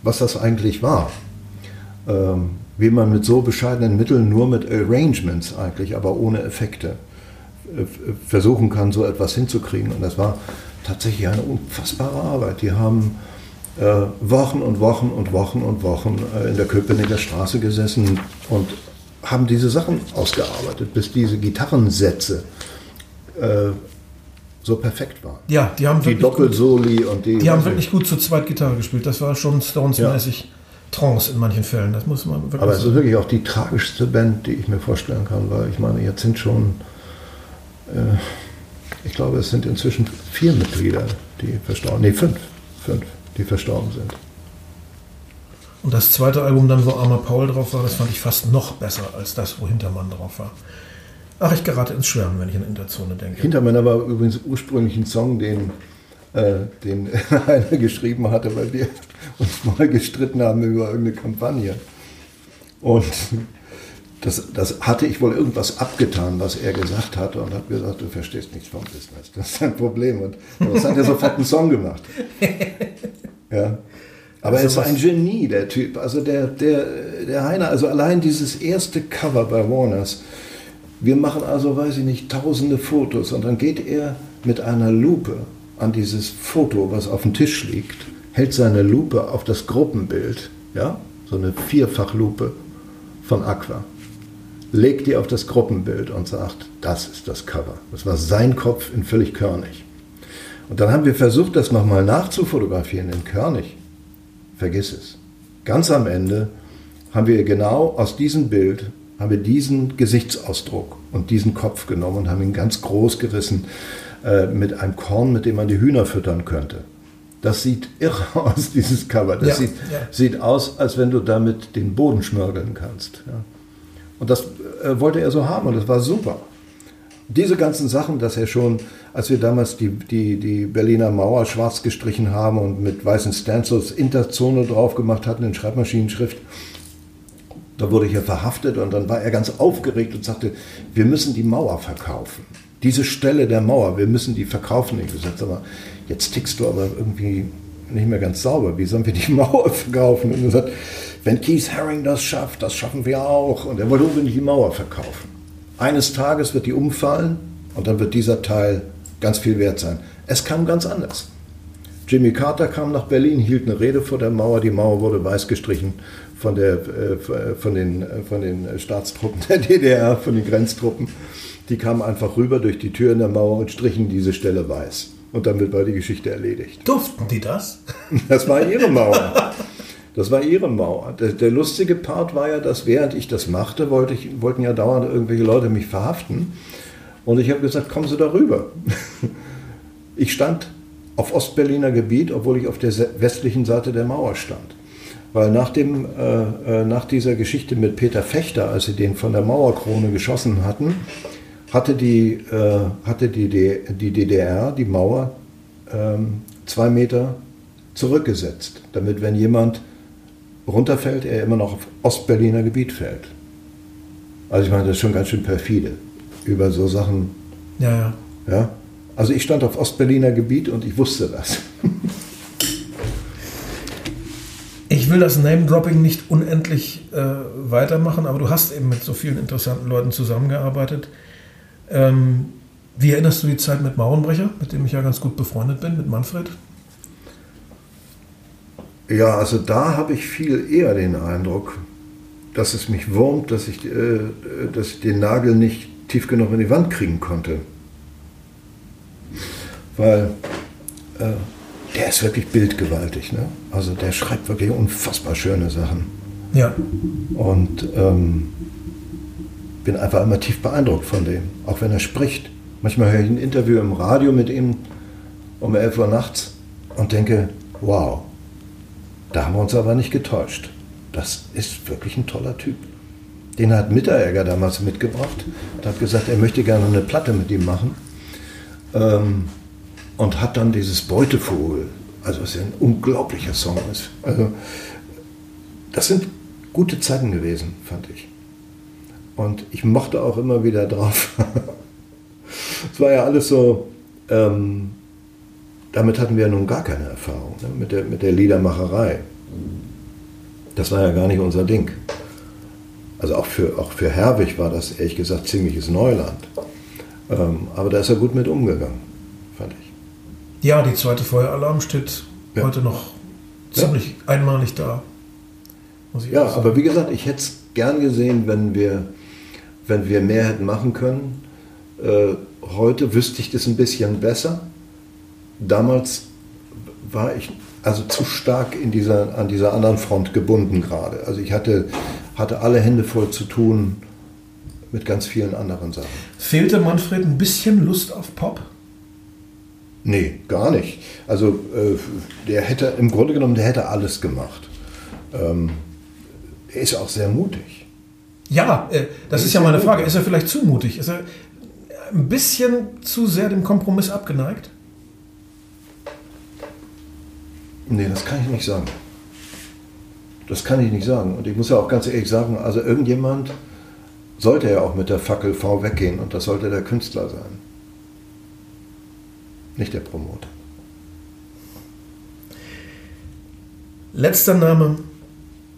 was das eigentlich war. Ähm, wie man mit so bescheidenen Mitteln, nur mit Arrangements eigentlich, aber ohne Effekte, äh, versuchen kann, so etwas hinzukriegen. Und das war tatsächlich eine unfassbare Arbeit. Die haben äh, Wochen und Wochen und Wochen und Wochen äh, in der Köpenicker Straße gesessen und haben diese Sachen ausgearbeitet, bis diese Gitarrensätze äh, so perfekt waren. Ja, die haben die Doppelsoli und die. Die haben wirklich gut zu zweit Gitarre gespielt. Das war schon Stones-mäßig ja. Trance in manchen Fällen. Das muss man wirklich Aber es ist wirklich auch die tragischste Band, die ich mir vorstellen kann, weil ich meine, jetzt sind schon, äh, ich glaube, es sind inzwischen vier Mitglieder, die verstorben, nee, fünf, fünf die verstorben sind. Und das zweite Album dann, wo Armer Paul drauf war, das fand ich fast noch besser als das, wo Hintermann drauf war. Ach, ich gerate ins Schwärmen, wenn ich an Interzone denke. Hintermann war übrigens ursprünglich ein Song, den, äh, den einer geschrieben hatte, weil wir uns mal gestritten haben über irgendeine Kampagne. Und das, das hatte ich wohl irgendwas abgetan, was er gesagt hatte und habe gesagt, du verstehst nichts vom Business. Das ist ein Problem. Und das hat er sofort einen Song gemacht. Ja. Aber also er ist ein Genie, der Typ. Also der, der, der Heiner, also allein dieses erste Cover bei Warners. Wir machen also, weiß ich nicht, tausende Fotos und dann geht er mit einer Lupe an dieses Foto, was auf dem Tisch liegt, hält seine Lupe auf das Gruppenbild, ja, so eine Vierfachlupe von Aqua, legt die auf das Gruppenbild und sagt, das ist das Cover. Das war sein Kopf in völlig körnig. Und dann haben wir versucht, das nochmal nachzufotografieren in Körnig. Vergiss es. Ganz am Ende haben wir genau aus diesem Bild, haben wir diesen Gesichtsausdruck und diesen Kopf genommen und haben ihn ganz groß gerissen äh, mit einem Korn, mit dem man die Hühner füttern könnte. Das sieht irre aus, dieses Cover. Das ja, sieht, ja. sieht, aus, als wenn du damit den Boden schmörgeln kannst. Ja. Und das äh, wollte er so haben und das war super. diese ganzen Sachen, dass er schon, als wir damals die, die, die Berliner Mauer schwarz gestrichen haben und mit weißen Stencils Interzone drauf gemacht hatten in Schreibmaschinenschrift, da wurde ich ja verhaftet und dann war er ganz aufgeregt und sagte, wir müssen die Mauer verkaufen. Diese Stelle der Mauer, wir müssen die verkaufen. Ich gesagt, aber jetzt tickst du aber irgendwie nicht mehr ganz sauber. Wie sollen wir die Mauer verkaufen? Und er sagt, wenn Keith Haring das schafft, das schaffen wir auch. Und er wollte unbedingt die Mauer verkaufen. Eines Tages wird die umfallen und dann wird dieser Teil ganz viel wert sein. Es kam ganz anders. Jimmy Carter kam nach Berlin, hielt eine Rede vor der Mauer. Die Mauer wurde weiß gestrichen von, der, äh, von, den, von den Staatstruppen der DDR, von den Grenztruppen. Die kamen einfach rüber durch die Tür in der Mauer und strichen diese Stelle weiß. Und damit war die Geschichte erledigt. Durften die das? Das war ihre Mauer. Das war ihre Mauer. Der, der, lustige Part war ja, dass während ich das machte, wollte ich, wollten ja dauernd irgendwelche Leute mich verhaften. Und ich habe gesagt, kommen Sie da rüber. Ich stand auf Ostberliner Gebiet, obwohl ich auf der westlichen Seite der Mauer stand. Weil nach, dem, äh, äh, nach dieser Geschichte mit Peter Fechter, als sie den von der Mauerkrone geschossen hatten, hatte die, äh, hatte die, die DDR die Mauer ähm, zwei Meter zurückgesetzt, damit wenn jemand runterfällt, er immer noch auf Ostberliner Gebiet fällt. Also ich meine, das ist schon ganz schön perfide, über so Sachen. Ja, ja. ja? Also ich stand auf Ostberliner Gebiet und ich wusste das. Ich will das Name-Dropping nicht unendlich äh, weitermachen, aber du hast eben mit so vielen interessanten Leuten zusammengearbeitet. Ähm, wie erinnerst du die Zeit mit Mauernbrecher, mit dem ich ja ganz gut befreundet bin, mit Manfred? Ja, also da habe ich viel eher den Eindruck, dass es mich wurmt, dass ich, äh, dass ich den Nagel nicht tief genug in die Wand kriegen konnte. Weil äh, der ist wirklich bildgewaltig. Ne? Also der schreibt wirklich unfassbar schöne Sachen. Ja. Und ähm, bin einfach immer tief beeindruckt von dem, auch wenn er spricht. Manchmal höre ich ein Interview im Radio mit ihm um 11 Uhr nachts und denke, wow, da haben wir uns aber nicht getäuscht. Das ist wirklich ein toller Typ. Den hat Mitteregger damals mitgebracht und hat gesagt, er möchte gerne eine Platte mit ihm machen. Ähm, und hat dann dieses Beutevogel, also was ja ein unglaublicher Song ist. Also, das sind gute Zeiten gewesen, fand ich. Und ich mochte auch immer wieder drauf. es war ja alles so, ähm, damit hatten wir ja nun gar keine Erfahrung, ne? mit, der, mit der Liedermacherei. Das war ja gar nicht unser Ding. Also auch für, auch für Herwig war das ehrlich gesagt ziemliches Neuland. Ähm, aber da ist er gut mit umgegangen. Ja, die zweite Feueralarm steht ja. heute noch ziemlich ja. einmalig da. ja, aber wie gesagt, ich hätte es gern gesehen, wenn wir, wenn wir mehr hätten machen können. Äh, heute wüsste ich das ein bisschen besser damals war ich also zu stark in dieser, an dieser anderen Front gebunden gerade. Also ich hatte, hatte alle Hände voll zu tun mit ganz vielen anderen Sachen. Fehlte Manfred ein bisschen Lust auf Pop? Nee, gar nicht. Also äh, der hätte, im Grunde genommen, der hätte alles gemacht. Ähm, er ist auch sehr mutig. Ja, äh, das ist, ist ja meine Frage. Ist er vielleicht zu mutig? Ist er ein bisschen zu sehr dem Kompromiss abgeneigt? Nee, das kann ich nicht sagen. Das kann ich nicht sagen. Und ich muss ja auch ganz ehrlich sagen, also irgendjemand sollte ja auch mit der Fackel V weggehen und das sollte der Künstler sein. Nicht der Promoter. Letzter Name,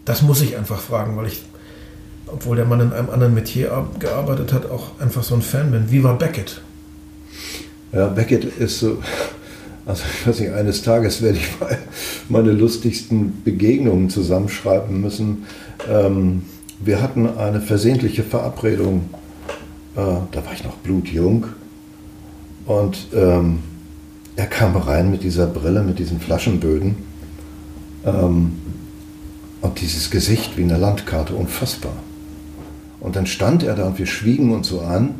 das muss ich einfach fragen, weil ich, obwohl der Mann in einem anderen Metier gearbeitet hat, auch einfach so ein Fan bin. Wie war Beckett? Ja, Beckett ist so, also ich weiß nicht, eines Tages werde ich mal meine lustigsten Begegnungen zusammenschreiben müssen. Ähm, wir hatten eine versehentliche Verabredung, äh, da war ich noch blutjung. Und ähm, er kam rein mit dieser Brille, mit diesen Flaschenböden. Ähm, und dieses Gesicht wie eine Landkarte, unfassbar. Und dann stand er da und wir schwiegen uns so an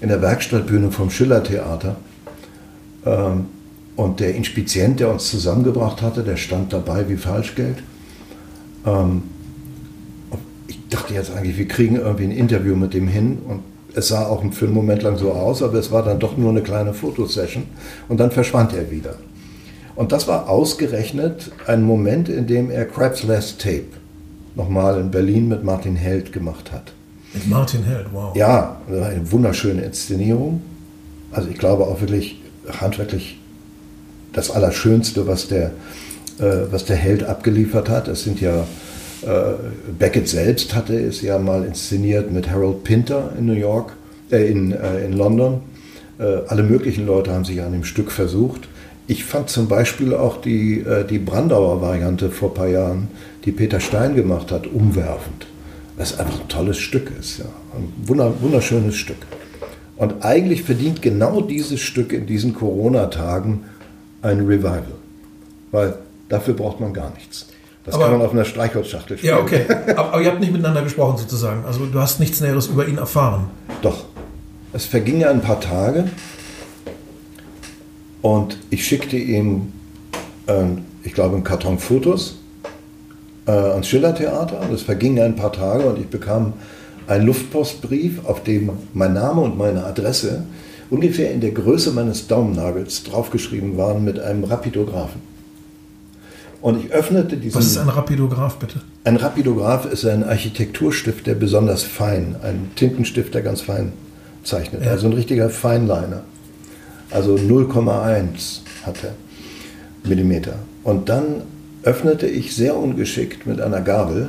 in der Werkstattbühne vom Schillertheater. Ähm, und der Inspizient, der uns zusammengebracht hatte, der stand dabei wie Falschgeld. Ähm, ich dachte jetzt eigentlich, wir kriegen irgendwie ein Interview mit dem hin. Und es sah auch für einen Moment lang so aus, aber es war dann doch nur eine kleine Fotosession und dann verschwand er wieder. Und das war ausgerechnet ein Moment, in dem er Crab's Last Tape nochmal in Berlin mit Martin Held gemacht hat. Mit Martin Held, wow. Ja, eine wunderschöne Inszenierung. Also ich glaube auch wirklich handwerklich das Allerschönste, was der, äh, was der Held abgeliefert hat. Es sind ja, Beckett selbst hatte es ja mal inszeniert mit Harold Pinter in New York, äh, in, äh, in London. Äh, alle möglichen Leute haben sich an dem Stück versucht. Ich fand zum Beispiel auch die, äh, die Brandauer Variante vor ein paar Jahren, die Peter Stein gemacht hat, umwerfend. Was einfach ein tolles Stück ist. Ja. Ein wunderschönes Stück. Und eigentlich verdient genau dieses Stück in diesen Corona-Tagen ein Revival. Weil dafür braucht man gar nichts. Das aber, kann man auf einer Streichholzschachtel spielen. Ja, okay. Aber, aber, ihr habt nicht miteinander gesprochen sozusagen. Also du hast nichts Näheres über ihn erfahren. Doch. Es vergingen ein paar Tage und ich schickte ihm, äh, ich glaube, einen Karton Fotos äh, ans Schillertheater. Und es vergingen ein paar Tage und ich bekam einen Luftpostbrief, auf dem mein Name und meine Adresse ungefähr in der Größe meines Daumennagels draufgeschrieben waren mit einem Rapidographen. Und ich öffnete diesen. Was ist ein Rapidograph, bitte? Ein Rapidograph ist ein Architekturstift, der besonders fein, ein Tintenstift, der ganz fein zeichnet. Ja. Also ein richtiger Feinliner. Also 0,1 hatte Millimeter. Und dann öffnete ich sehr ungeschickt mit einer Gabel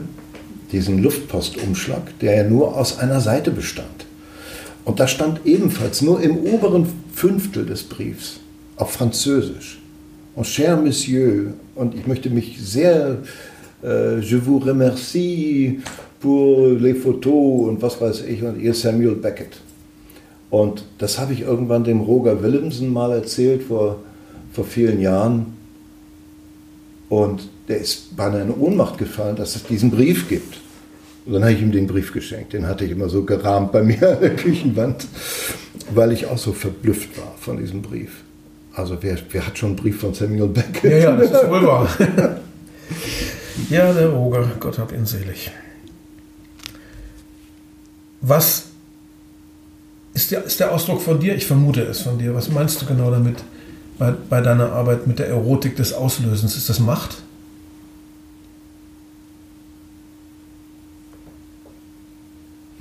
diesen Luftpostumschlag, der ja nur aus einer Seite bestand. Und da stand ebenfalls nur im oberen Fünftel des Briefs auf Französisch. En cher Monsieur, und ich möchte mich sehr, äh, je vous remercie pour les photos und was weiß ich, und ihr Samuel Beckett. Und das habe ich irgendwann dem Roger Willemsen mal erzählt vor, vor vielen Jahren. Und der ist beinahe in Ohnmacht gefallen, dass es diesen Brief gibt. Und dann habe ich ihm den Brief geschenkt. Den hatte ich immer so gerahmt bei mir an der Küchenwand, weil ich auch so verblüfft war von diesem Brief. Also wer, wer hat schon einen Brief von Samuel Beckett? Ja, ja, das ist wohl wahr. ja, der Roger, Gott hab ihn selig. Was ist der, ist der Ausdruck von dir? Ich vermute es von dir. Was meinst du genau damit bei, bei deiner Arbeit mit der Erotik des Auslösens? Ist das Macht?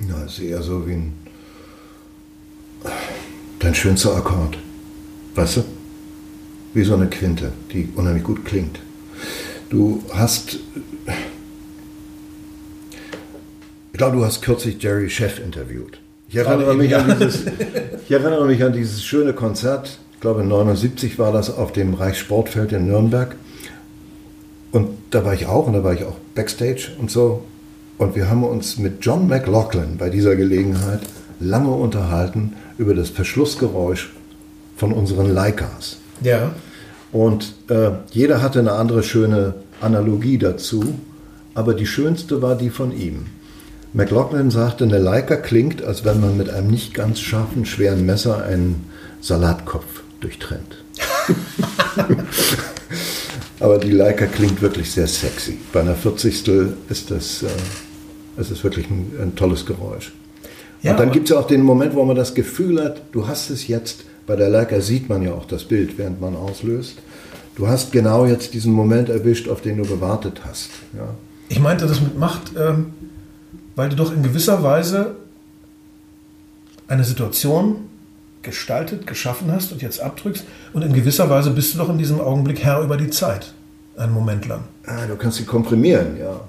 Ja, ist eher so wie ein. Dein schönster Akkord. Weißt du? Wie so eine Quinte, die unheimlich gut klingt. Du hast. Ich glaube, du hast kürzlich Jerry Chef interviewt. Ich erinnere, mich an dieses, ich erinnere mich an dieses schöne Konzert, ich glaube 79 war das, auf dem Reichssportfeld in Nürnberg. Und da war ich auch und da war ich auch backstage und so. Und wir haben uns mit John McLaughlin bei dieser Gelegenheit lange unterhalten über das Verschlussgeräusch von unseren Leicas. Ja. Und äh, jeder hatte eine andere schöne Analogie dazu, aber die schönste war die von ihm. McLaughlin sagte, eine Leica klingt, als wenn man mit einem nicht ganz scharfen, schweren Messer einen Salatkopf durchtrennt. aber die Leica klingt wirklich sehr sexy. Bei einer 40. ist das... Äh, es ist wirklich ein, ein tolles Geräusch. Ja, und dann gibt es ja auch den Moment, wo man das Gefühl hat, du hast es jetzt, bei der Leica sieht man ja auch das Bild, während man auslöst. Du hast genau jetzt diesen Moment erwischt, auf den du gewartet hast. Ja. Ich meinte das mit Macht, ähm, weil du doch in gewisser Weise eine Situation gestaltet, geschaffen hast und jetzt abdrückst. Und in gewisser Weise bist du doch in diesem Augenblick Herr über die Zeit. Einen Moment lang. Ah, du kannst sie komprimieren, ja.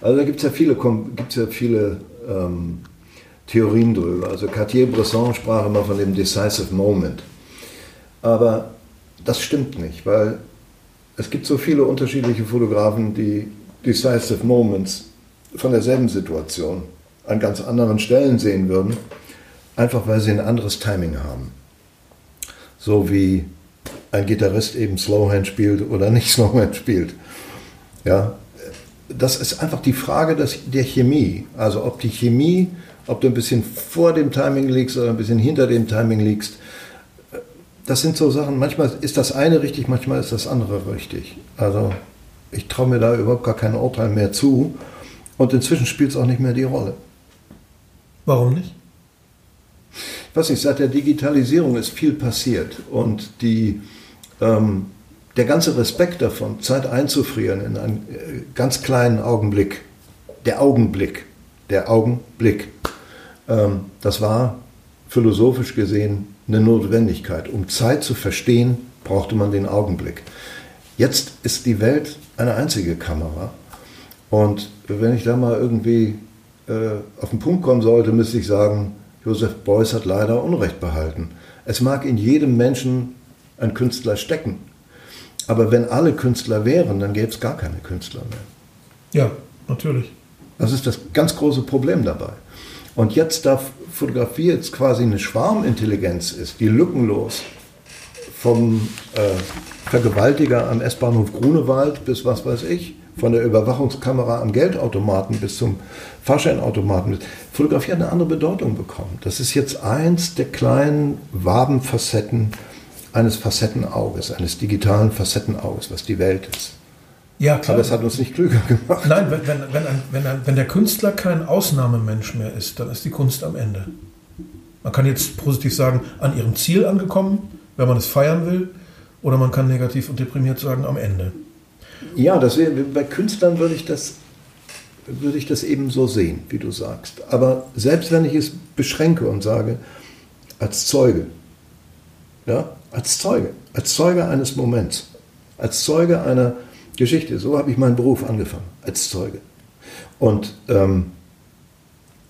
Also da gibt es ja viele, gibt's ja viele ähm, Theorien drüber. Also Cartier-Bresson sprach immer von dem Decisive Moment. Aber das stimmt nicht, weil es gibt so viele unterschiedliche Fotografen, die Decisive Moments von derselben Situation an ganz anderen Stellen sehen würden, einfach weil sie ein anderes Timing haben. So wie ein Gitarrist eben Slowhand spielt oder nicht Slowhand spielt. Ja, das ist einfach die Frage des, der Chemie. Also ob die Chemie, ob du ein bisschen vor dem Timing liegst oder ein bisschen hinter dem Timing liegst. Das sind so Sachen, manchmal ist das eine richtig, manchmal ist das andere richtig. Also ich traue mir da überhaupt gar kein Urteil mehr zu. Und inzwischen spielt es auch nicht mehr die Rolle. Warum nicht? ich weiß nicht, seit der Digitalisierung ist viel passiert und die, ähm, der ganze Respekt davon, Zeit einzufrieren in einen äh, ganz kleinen Augenblick, der Augenblick, der Augenblick, das war philosophisch gesehen eine Notwendigkeit. Um Zeit zu verstehen, brauchte man den Augenblick. Jetzt ist die Welt eine einzige Kamera. Und wenn ich da mal irgendwie äh, auf den Punkt kommen sollte, müsste ich sagen, Josef Beuys hat leider Unrecht behalten. Es mag in jedem Menschen ein Künstler stecken. Aber wenn alle Künstler wären, dann gäbe es gar keine Künstler mehr. Ja, natürlich. Das ist das ganz große Problem dabei. Und jetzt, da Fotografie jetzt quasi eine Schwarmintelligenz ist, die lückenlos vom äh, Vergewaltiger am S-Bahnhof Grunewald bis was weiß ich, von der Überwachungskamera am Geldautomaten bis zum Fahrscheinautomaten. Fotografie hat eine andere Bedeutung bekommen. Das ist jetzt eins der kleinen Wabenfacetten eines Facettenauges, eines digitalen Facettenauges, was die Welt ist. Ja, klar. Aber es hat uns nicht klüger gemacht. Nein, wenn, wenn, wenn, ein, wenn, ein, wenn der Künstler kein Ausnahmemensch mehr ist, dann ist die Kunst am Ende. Man kann jetzt positiv sagen, an ihrem Ziel angekommen, wenn man es feiern will, oder man kann negativ und deprimiert sagen, am Ende. Ja, das wär, bei Künstlern würde ich, das, würde ich das eben so sehen, wie du sagst. Aber selbst wenn ich es beschränke und sage, als Zeuge, ja, als Zeuge, als Zeuge eines Moments, als Zeuge einer Geschichte, so habe ich meinen Beruf angefangen, als Zeuge. Und ähm,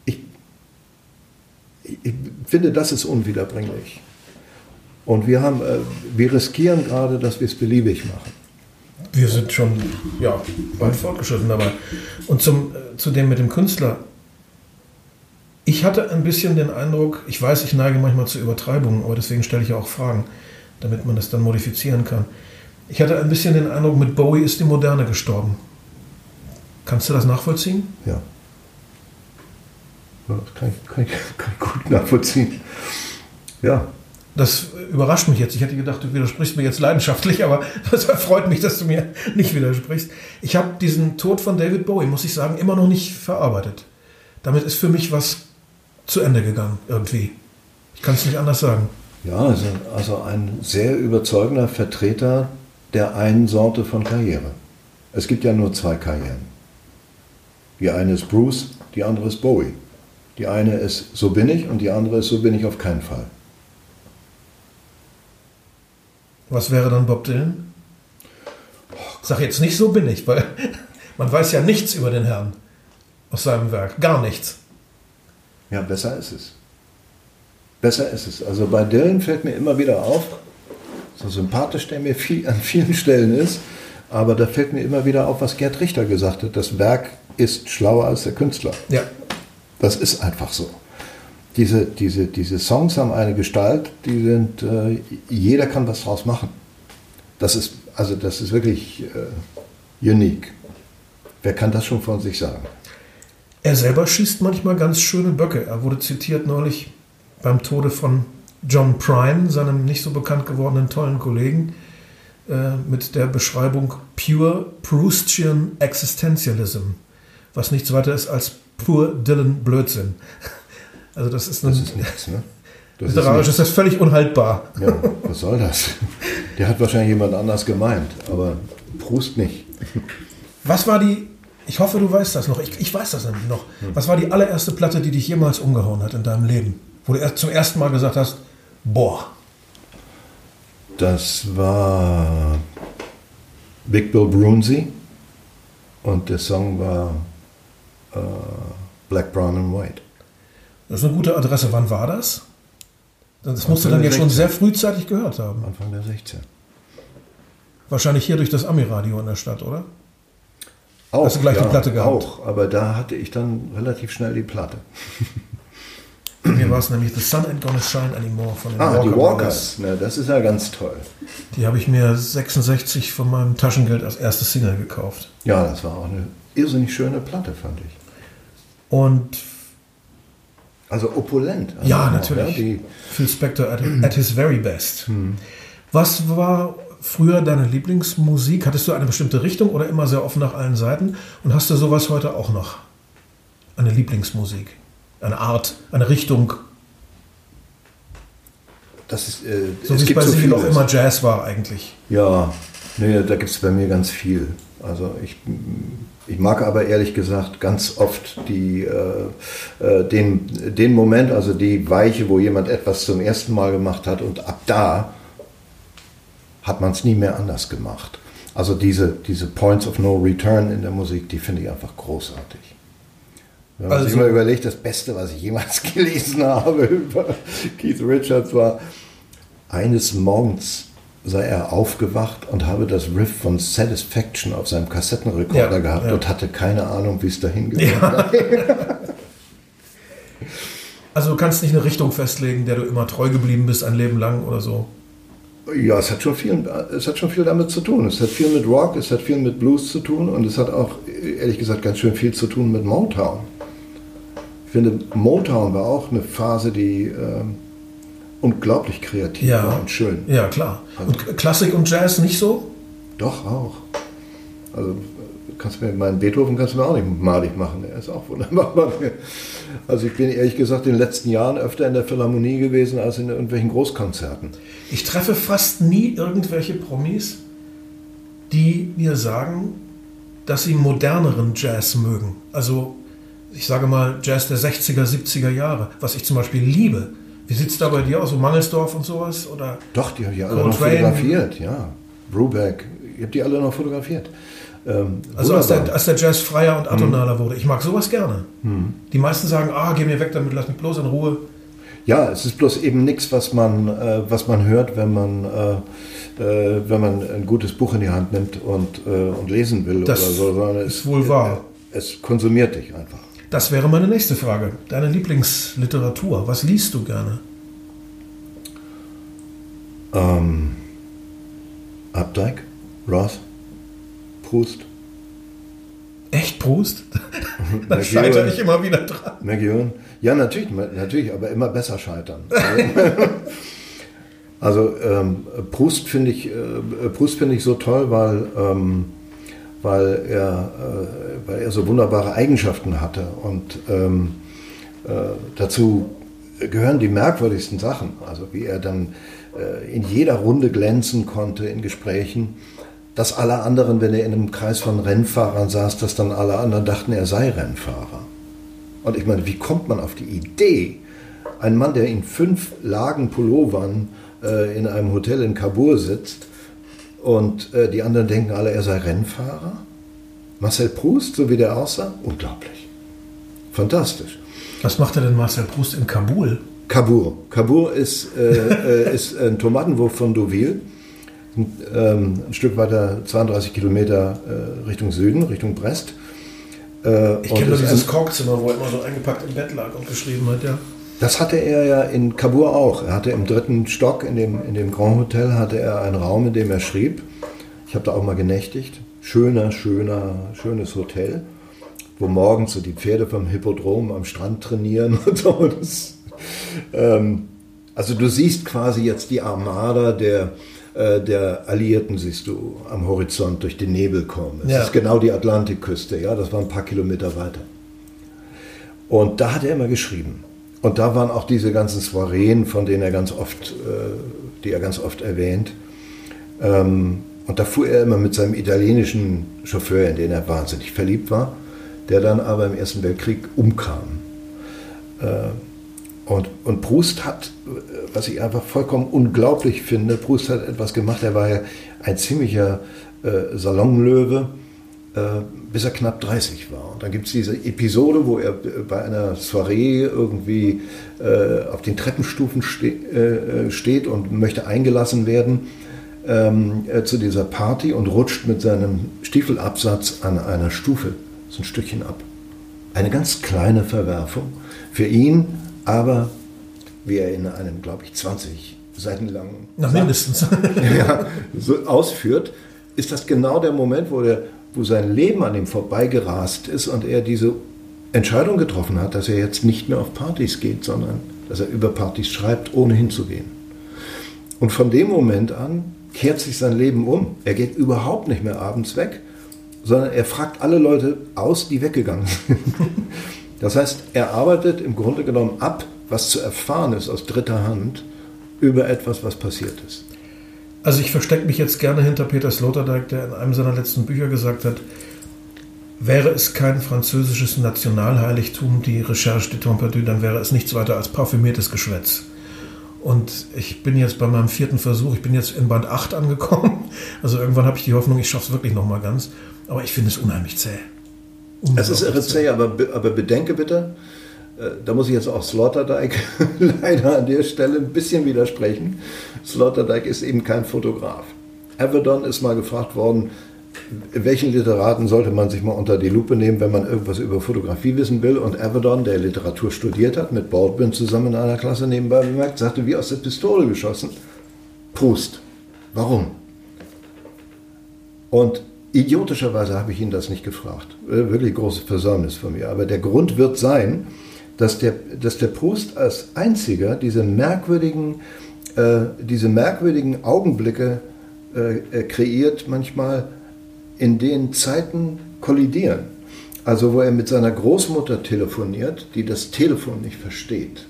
ich, ich finde, das ist unwiederbringlich. Und wir, haben, äh, wir riskieren gerade, dass wir es beliebig machen. Wir sind schon ja, weit fortgeschritten dabei. Und zum, äh, zu dem mit dem Künstler. Ich hatte ein bisschen den Eindruck, ich weiß, ich neige manchmal zu Übertreibungen, aber deswegen stelle ich ja auch Fragen, damit man das dann modifizieren kann. Ich hatte ein bisschen den Eindruck, mit Bowie ist die Moderne gestorben. Kannst du das nachvollziehen? Ja. Das kann ich, kann ich, kann ich gut nachvollziehen. Ja, das überrascht mich jetzt. Ich hätte gedacht, du widersprichst mir jetzt leidenschaftlich, aber das freut mich, dass du mir nicht widersprichst. Ich habe diesen Tod von David Bowie, muss ich sagen, immer noch nicht verarbeitet. Damit ist für mich was zu Ende gegangen, irgendwie. Ich kann es nicht anders sagen. Ja, also, also ein sehr überzeugender Vertreter der einen Sorte von Karriere. Es gibt ja nur zwei Karrieren. Die eine ist Bruce, die andere ist Bowie. Die eine ist so bin ich und die andere ist so bin ich auf keinen Fall. Was wäre dann Bob Dylan? Sag jetzt nicht so bin ich, weil man weiß ja nichts über den Herrn aus seinem Werk. Gar nichts. Ja, besser ist es. Besser ist es. Also bei Dylan fällt mir immer wieder auf, so sympathisch der mir viel, an vielen Stellen ist, aber da fällt mir immer wieder auf, was Gerd Richter gesagt hat. Das Werk ist schlauer als der Künstler. Ja. Das ist einfach so. Diese, diese, diese Songs haben eine Gestalt, die sind, äh, jeder kann was draus machen. Das ist, also das ist wirklich äh, unique. Wer kann das schon von sich sagen? Er selber schießt manchmal ganz schöne Böcke. Er wurde zitiert neulich beim Tode von John Prine, seinem nicht so bekannt gewordenen tollen Kollegen, äh, mit der Beschreibung Pure Proustian Existentialism, was nichts weiter ist als pur Dylan Blödsinn. Also das ist, das ist nichts, ne? Das literarisch ist, ist, das völlig unhaltbar. Ja, was soll das? Der hat wahrscheinlich jemand anders gemeint, aber Proust nicht. Was war die, ich hoffe, du weißt das noch, ich, ich weiß das nämlich noch, hm. was war die allererste Platte, die dich jemals umgehauen hat in deinem Leben? Wo du erst zum ersten Mal gesagt hast, boah. Das war Big Bill Brunsey und der Song war äh, Black, Brown and White. Das ist eine gute Adresse. Wann war das? Das musst du dann ja 16. schon sehr frühzeitig gehört haben. Anfang der 16. Wahrscheinlich hier durch das Ami-Radio in der Stadt, oder? Auch, Hast du gleich ja, die Platte gehabt? Auch, aber da hatte ich dann relativ schnell die Platte. Mir war es nämlich The Sun Ain't Gonna Shine Anymore von den ah, Walker die Walkers. Na, das ist ja ganz toll. Die habe ich mir 66 von meinem Taschengeld als erste Single gekauft. Ja, das war auch eine irrsinnig schöne Platte, fand ich. Und also opulent. Also ja, natürlich. Ja, Phil Spector at, at, his very best. Hm. Was war früher deine Lieblingsmusik? Hattest du eine bestimmte Richtung oder immer sehr offen nach allen Seiten? Und hast du sowas heute auch noch? Eine Lieblingsmusik? Eine Art, eine Richtung? das ist. Äh, so wie es bei so Sie noch immer Jazz war eigentlich. Ja, nee, da gibt es bei mir ganz viel. Also ich, ich mag aber ehrlich gesagt ganz oft die, äh, äh, den, den Moment, also die Weiche, wo jemand etwas zum ersten Mal gemacht hat und ab da hat man es nie mehr anders gemacht. Also diese, diese Points of No Return in der Musik, die finde ich einfach großartig. Wenn man also, sich mal überlegt, das Beste, was ich jemals gelesen habe über Keith Richards war, eines Morgens sei er aufgewacht und habe das Riff von Satisfaction auf seinem Kassettenrekorder ja, gehabt ja. und hatte keine Ahnung, wie es dahin geht. Ja. also du kannst nicht eine Richtung festlegen, der du immer treu geblieben bist, ein Leben lang oder so. Ja, es hat, schon viel, es hat schon viel damit zu tun. Es hat viel mit Rock, es hat viel mit Blues zu tun und es hat auch, ehrlich gesagt, ganz schön viel zu tun mit Motown. Ich finde, Motown war auch eine Phase, die äh, unglaublich kreativ ja. war und schön. Ja, klar. Also, und Klassik und Jazz nicht so? Doch, auch. Also kannst du mir meinen Beethoven kannst du mir auch nicht malig machen. Er ist auch wunderbar. Also ich bin ehrlich gesagt in den letzten Jahren öfter in der Philharmonie gewesen als in irgendwelchen Großkonzerten. Ich treffe fast nie irgendwelche Promis, die mir sagen, dass sie moderneren Jazz mögen. Also ich sage mal Jazz der 60er, 70er Jahre, was ich zum Beispiel liebe. Wie sieht es da bei dir aus, so Mangelsdorf und sowas? Oder Doch, die habe ich alle noch fotografiert, ja. Brubeck, ich habe die alle noch fotografiert. Ähm, also als der, als der, Jazz freier und atonaler mhm. wurde. Ich mag sowas gerne. Mhm. Die meisten sagen, ah, geh mir weg damit, lass mich bloß in Ruhe. Ja, es ist bloß eben nichts, was man, äh, was man hört, wenn man, äh, äh, wenn man ein gutes Buch in die Hand nimmt und, äh, und lesen will das oder so. Sondern ist es, wohl wahr. Es konsumiert dich einfach. Das wäre meine nächste Frage. Deine Lieblingsliteratur. Was liest du gerne? Ähm, Updike, Roth, Proust. Echt Proust? da scheitere ich immer wieder dran. McEwan. Ja, natürlich, natürlich, aber immer besser scheitern. also ähm, Proust finde ich, äh, Proust finde ich so toll, weil ähm, weil er, äh, weil er so wunderbare Eigenschaften hatte. Und ähm, äh, dazu gehören die merkwürdigsten Sachen. Also wie er dann äh, in jeder Runde glänzen konnte in Gesprächen, dass alle anderen, wenn er in einem Kreis von Rennfahrern saß, dass dann alle anderen dachten, er sei Rennfahrer. Und ich meine, wie kommt man auf die Idee, ein Mann, der in fünf Lagen Pullovern äh, in einem Hotel in Kabul sitzt, und äh, die anderen denken alle, er sei Rennfahrer. Marcel Proust, so wie der aussah, unglaublich. Fantastisch. Was macht er denn Marcel Proust in Kabul? Kabul. Kabul ist, äh, äh ist ein Tomatenwurf von Deauville. Ein, ähm, ein Stück weiter, 32 Kilometer äh, Richtung Süden, Richtung Brest. Äh, ich kenne nur dieses Korkzimmer, wo er immer so eingepackt im Bett lag und geschrieben hat, ja. Das hatte er ja in Kabul auch. Er hatte im dritten Stock in dem, in dem Grand Hotel hatte er einen Raum, in dem er schrieb. Ich habe da auch mal genächtigt. Schöner, schöner, schönes Hotel, wo morgens so die Pferde vom Hippodrom am Strand trainieren und so. Das, ähm, also du siehst quasi jetzt die Armada der, äh, der Alliierten, siehst du am Horizont durch den Nebel kommen. Es ja. ist genau die Atlantikküste, ja, das war ein paar Kilometer weiter. Und da hat er immer geschrieben. Und da waren auch diese ganzen Soireen, von denen er ganz oft, äh, die er ganz oft erwähnt. Ähm, und da fuhr er immer mit seinem italienischen Chauffeur, in den er wahnsinnig verliebt war, der dann aber im Ersten Weltkrieg umkam. Äh, und, und Proust hat, was ich einfach vollkommen unglaublich finde, Proust hat etwas gemacht, er war ja ein ziemlicher äh, Salonlöwe äh, bis er knapp 30 war. Und dann gibt es diese Episode, wo er bei einer Soiree irgendwie äh, auf den Treppenstufen ste äh, steht und möchte eingelassen werden ähm, äh, zu dieser Party und rutscht mit seinem Stiefelabsatz an einer Stufe so ein Stückchen ab. Eine ganz kleine Verwerfung für ihn, aber wie er in einem, glaube ich, 20 Seiten langen Na, mindestens. ja, so ausführt, ist das genau der Moment, wo der wo sein Leben an ihm vorbeigerast ist und er diese Entscheidung getroffen hat, dass er jetzt nicht mehr auf Partys geht, sondern dass er über Partys schreibt, ohne hinzugehen. Und von dem Moment an kehrt sich sein Leben um. Er geht überhaupt nicht mehr abends weg, sondern er fragt alle Leute aus, die weggegangen sind. Das heißt, er arbeitet im Grunde genommen ab, was zu erfahren ist aus dritter Hand über etwas, was passiert ist. Also ich verstecke mich jetzt gerne hinter Peter Sloterdijk, der in einem seiner letzten Bücher gesagt hat, wäre es kein französisches Nationalheiligtum, die Recherche de Pompidou, dann wäre es nichts weiter als parfümiertes Geschwätz. Und ich bin jetzt bei meinem vierten Versuch, ich bin jetzt in Band 8 angekommen. Also irgendwann habe ich die Hoffnung, ich schaffe es wirklich nochmal ganz. Aber ich finde es unheimlich zäh. Es ist irre zäh, aber, aber bedenke bitte, da muss ich jetzt auch Sloterdijk leider an der Stelle ein bisschen widersprechen. Sloterdijk ist eben kein Fotograf. Avedon ist mal gefragt worden, welchen Literaten sollte man sich mal unter die Lupe nehmen, wenn man irgendwas über Fotografie wissen will? Und Avedon, der Literatur studiert hat, mit Baldwin zusammen in einer Klasse nebenbei bemerkt, sagte, wie aus der Pistole geschossen, Proust. Warum? Und idiotischerweise habe ich ihn das nicht gefragt. Äh, wirklich großes Versäumnis von mir. Aber der Grund wird sein, dass der, dass der Proust als einziger diese merkwürdigen, äh, diese merkwürdigen Augenblicke äh, kreiert, manchmal, in denen Zeiten kollidieren. Also wo er mit seiner Großmutter telefoniert, die das Telefon nicht versteht.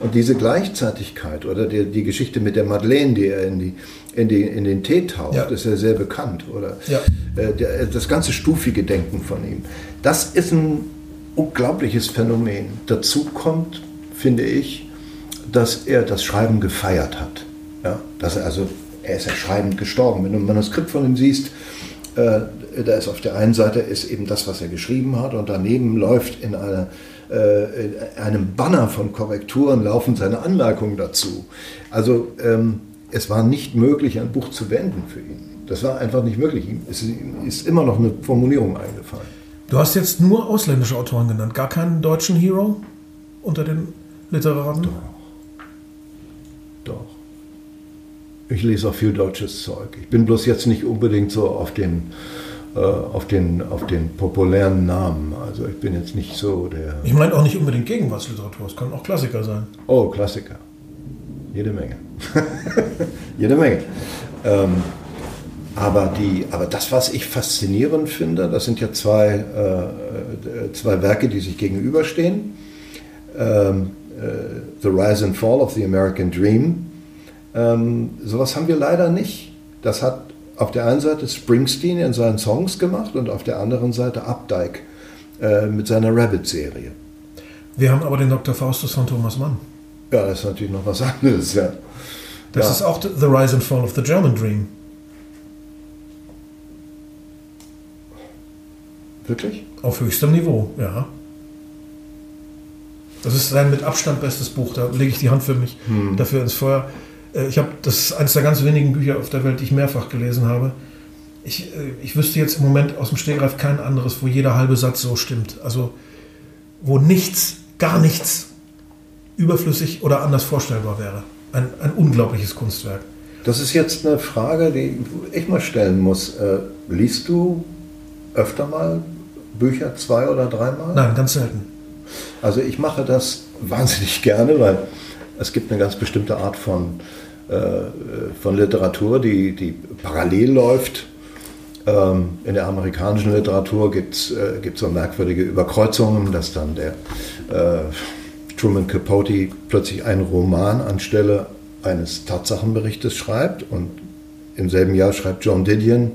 Und diese Gleichzeitigkeit oder die, die Geschichte mit der Madeleine, die er in, die, in, die, in den Tee taucht, ja. ist ja sehr bekannt. Oder ja. äh, das ganze stufige Denken von ihm. Das ist ein unglaubliches Phänomen. Dazu kommt, finde ich, dass er das Schreiben gefeiert hat. Ja? Dass er also, er ist ja schreibend gestorben. Wenn du ein Manuskript von ihm siehst, äh, da ist auf der einen Seite ist eben das, was er geschrieben hat, und daneben läuft in, eine, äh, in einem Banner von Korrekturen laufen seine Anmerkungen dazu. Also ähm, es war nicht möglich, ein Buch zu wenden für ihn. Das war einfach nicht möglich. Es ist immer noch eine Formulierung eingefallen. Du hast jetzt nur ausländische Autoren genannt, gar keinen deutschen Hero unter den Literaten? Doch. Doch. Ich lese auch viel deutsches Zeug. Ich bin bloß jetzt nicht unbedingt so auf den, äh, auf den, auf den populären Namen. Also ich bin jetzt nicht so der. Ich meine auch nicht unbedingt Gegenwartsliteratur, es können auch Klassiker sein. Oh, Klassiker. Jede Menge. Jede Menge. Ähm, aber, die, aber das, was ich faszinierend finde, das sind ja zwei, äh, zwei Werke, die sich gegenüberstehen. Ähm, äh, the Rise and Fall of the American Dream. Ähm, sowas haben wir leider nicht. Das hat auf der einen Seite Springsteen in seinen Songs gemacht und auf der anderen Seite Updike äh, mit seiner Rabbit-Serie. Wir haben aber den Dr. Faustus von Thomas Mann. Ja, das ist natürlich noch was anderes, ja. Das ja. ist auch The Rise and Fall of the German Dream. Wirklich? Auf höchstem Niveau, ja. Das ist sein mit Abstand bestes Buch. Da lege ich die Hand für mich hm. dafür ins Feuer. Äh, ich habe das ist eines der ganz wenigen Bücher auf der Welt, die ich mehrfach gelesen habe. Ich, äh, ich wüsste jetzt im Moment aus dem Stehgreif kein anderes, wo jeder halbe Satz so stimmt. Also wo nichts, gar nichts überflüssig oder anders vorstellbar wäre. Ein, ein unglaubliches Kunstwerk. Das ist jetzt eine Frage, die ich mal stellen muss. Äh, liest du öfter mal Bücher zwei oder dreimal? Nein, ganz selten. Also ich mache das wahnsinnig gerne, weil es gibt eine ganz bestimmte Art von, äh, von Literatur, die, die parallel läuft. Ähm, in der amerikanischen Literatur gibt es äh, so merkwürdige Überkreuzungen, dass dann der äh, Truman Capote plötzlich einen Roman anstelle eines Tatsachenberichtes schreibt und im selben Jahr schreibt John Didion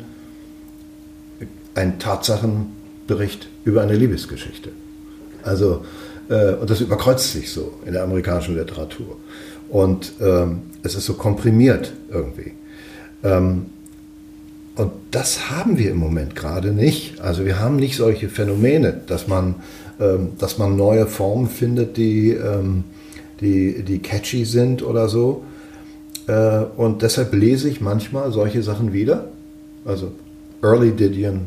einen Tatsachenbericht über eine Liebesgeschichte. Also, äh, und das überkreuzt sich so in der amerikanischen Literatur. Und ähm, es ist so komprimiert irgendwie. Ähm, und das haben wir im Moment gerade nicht. Also wir haben nicht solche Phänomene, dass man, ähm, dass man neue Formen findet, die, ähm, die, die catchy sind oder so. Äh, und deshalb lese ich manchmal solche Sachen wieder. Also Early Didion,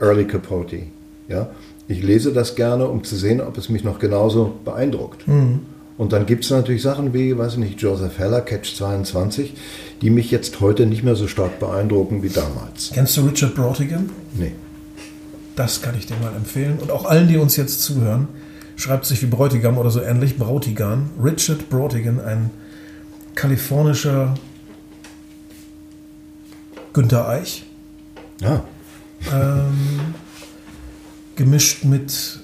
Early Capote. Ja? Ich lese das gerne, um zu sehen, ob es mich noch genauso beeindruckt. Mhm. Und dann gibt es natürlich Sachen wie, weiß ich nicht, Joseph Heller, Catch 22, die mich jetzt heute nicht mehr so stark beeindrucken wie damals. Kennst du Richard Brautigan? Nee. Das kann ich dir mal empfehlen. Und auch allen, die uns jetzt zuhören, schreibt sich wie Bräutigam oder so ähnlich, Brautigan. Richard Brautigan, ein kalifornischer Günter Eich. Ja. Ähm, gemischt mit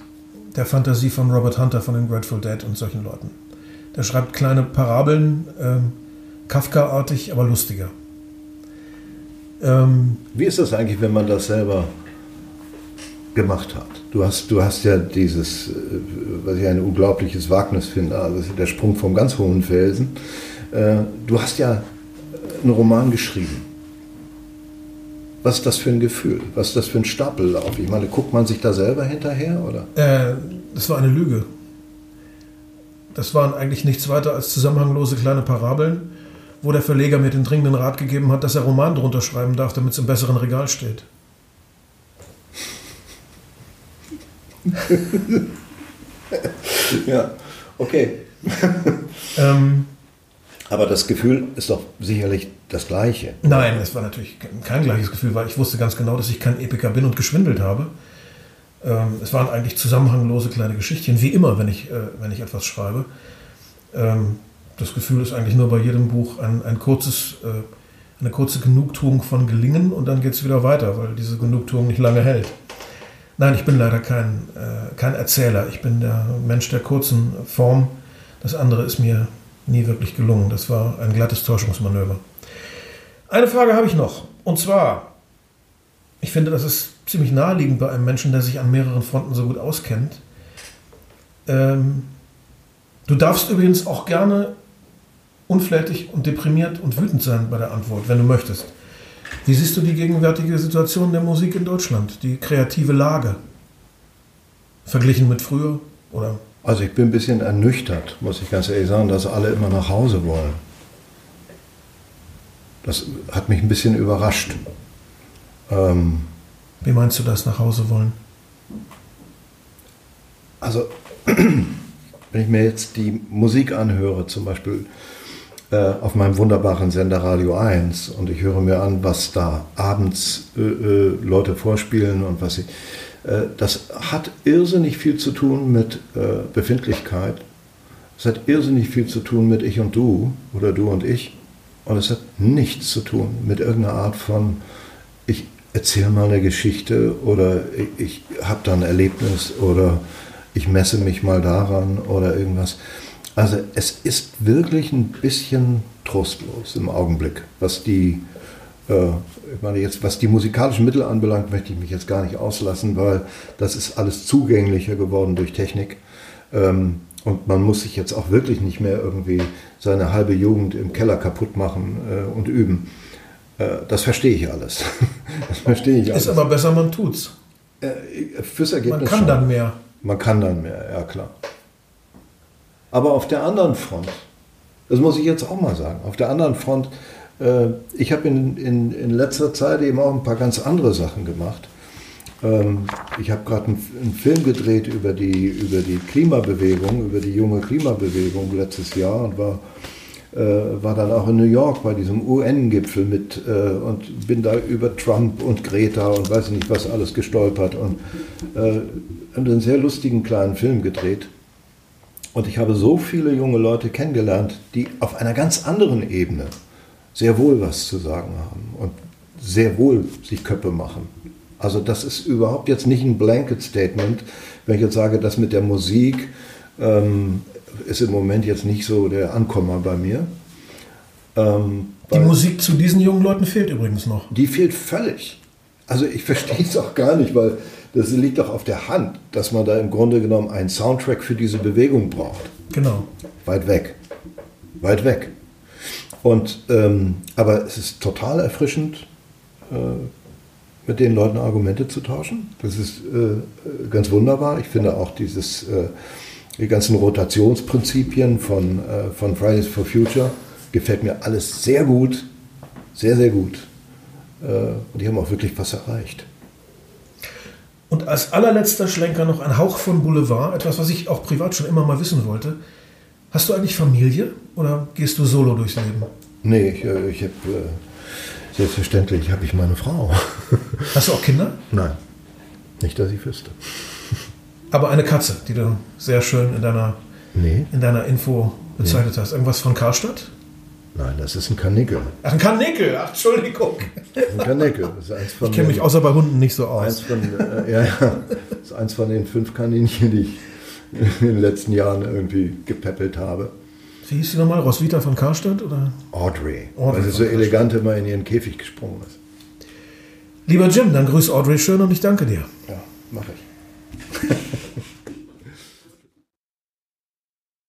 der Fantasie von Robert Hunter von den Grateful Dead und solchen Leuten. Der schreibt kleine Parabeln, ähm, Kafka-artig, aber lustiger. Ähm, Wie ist das eigentlich, wenn man das selber gemacht hat? Du hast, du hast ja dieses, äh, was ich ein unglaubliches Wagnis finde, also der Sprung vom ganz hohen Felsen. Äh, du hast ja einen Roman geschrieben. Was ist das für ein Gefühl? Was ist das für ein Stapellauf? Ich meine, guckt man sich da selber hinterher? Oder? Äh, das war eine Lüge. Das waren eigentlich nichts weiter als zusammenhanglose kleine Parabeln, wo der Verleger mir den dringenden Rat gegeben hat, dass er Roman drunter schreiben darf, damit es im besseren Regal steht. ja, okay. ähm, Aber das Gefühl ist doch sicherlich das gleiche. Nein, es war natürlich kein gleiches Gefühl, weil ich wusste ganz genau, dass ich kein Epiker bin und geschwindelt habe. Ähm, es waren eigentlich zusammenhanglose kleine Geschichtchen, wie immer, wenn ich, äh, wenn ich etwas schreibe. Ähm, das Gefühl ist eigentlich nur bei jedem Buch ein, ein kurzes, äh, eine kurze Genugtuung von Gelingen und dann geht es wieder weiter, weil diese Genugtuung nicht lange hält. Nein, ich bin leider kein, äh, kein Erzähler. Ich bin der Mensch der kurzen Form. Das andere ist mir nie wirklich gelungen. Das war ein glattes Täuschungsmanöver. Eine Frage habe ich noch. Und zwar, ich finde, das ist ziemlich naheliegend bei einem Menschen, der sich an mehreren Fronten so gut auskennt. Ähm, du darfst übrigens auch gerne unflätig und deprimiert und wütend sein bei der Antwort, wenn du möchtest. Wie siehst du die gegenwärtige Situation der Musik in Deutschland, die kreative Lage? Verglichen mit früher? Oder? Also ich bin ein bisschen ernüchtert, muss ich ganz ehrlich sagen, dass alle immer nach Hause wollen. Das hat mich ein bisschen überrascht. Ähm, Wie meinst du das, nach Hause wollen? Also, wenn ich mir jetzt die Musik anhöre, zum Beispiel äh, auf meinem wunderbaren Sender Radio 1 und ich höre mir an, was da abends äh, äh, Leute vorspielen und was sie. Äh, das hat irrsinnig viel zu tun mit äh, Befindlichkeit. Es hat irrsinnig viel zu tun mit ich und du oder du und ich. Und es hat nichts zu tun mit irgendeiner Art von, ich erzähle mal eine Geschichte oder ich, ich habe da ein Erlebnis oder ich messe mich mal daran oder irgendwas. Also es ist wirklich ein bisschen trostlos im Augenblick, was die, äh, ich meine jetzt, was die musikalischen Mittel anbelangt, möchte ich mich jetzt gar nicht auslassen, weil das ist alles zugänglicher geworden durch Technik. Ähm, und man muss sich jetzt auch wirklich nicht mehr irgendwie seine halbe Jugend im Keller kaputt machen äh, und üben. Äh, das verstehe ich alles. das verstehe ich alles. Ist aber besser, man tut's. Äh, fürs Ergebnis Man kann schon. dann mehr. Man kann dann mehr, ja klar. Aber auf der anderen Front, das muss ich jetzt auch mal sagen, auf der anderen Front, ich habe in, in, in letzter Zeit eben auch ein paar ganz andere Sachen gemacht. Ähm, ich habe gerade einen, einen Film gedreht über die, über die Klimabewegung, über die junge Klimabewegung letztes Jahr und war, äh, war dann auch in New York bei diesem UN-Gipfel mit äh, und bin da über Trump und Greta und weiß nicht was alles gestolpert und äh, einen sehr lustigen kleinen Film gedreht. Und ich habe so viele junge Leute kennengelernt, die auf einer ganz anderen Ebene sehr wohl was zu sagen haben und sehr wohl sich Köppe machen. Also das ist überhaupt jetzt nicht ein Blanket Statement, wenn ich jetzt sage, das mit der Musik ähm, ist im Moment jetzt nicht so der Ankommer bei mir. Ähm, Die Musik zu diesen jungen Leuten fehlt übrigens noch. die fehlt völlig. Also ich verstehe es auch gar nicht, weil das liegt doch auf der Hand, dass man da im Grunde genommen einen Soundtrack für diese Bewegung braucht. Genau. Weit weg. Weit weg. Und, ähm, aber es ist total erfrischend, äh, mit den Leuten Argumente zu tauschen. Das ist äh, ganz wunderbar. Ich finde auch dieses, äh, die ganzen Rotationsprinzipien von, äh, von Fridays for Future gefällt mir alles sehr gut. Sehr, sehr gut. Äh, und die haben auch wirklich was erreicht. Und als allerletzter Schlenker noch ein Hauch von Boulevard, etwas, was ich auch privat schon immer mal wissen wollte. Hast du eigentlich Familie oder gehst du solo durchs Leben? Nee, ich, äh, ich habe, äh, selbstverständlich habe ich meine Frau. Hast du auch Kinder? Nein, nicht, dass ich wüsste. Aber eine Katze, die du sehr schön in deiner, Nee, in deiner Info bezeichnet hast. Irgendwas von Karstadt? nein, das ist ein Kanickel. Ach, ein Kanickel, ach, Entschuldigung. Ein Kanickel. Das ist eins von Ich kenne mich außer bei Hunden nicht so Eins aus. von, äh, ja, ja, das ist eins von den fünf Kaninchen, die ich in den letzten Jahren irgendwie gepäppelt habe. Wie hieß sie nochmal? Roswitha von Karstadt? Oder? Audrey, Audrey weil sie so von elegant immer in ihren Käfig gesprungen ist. Lieber Jim, dann grüß Audrey schön und ich danke dir. Ja, mache ich.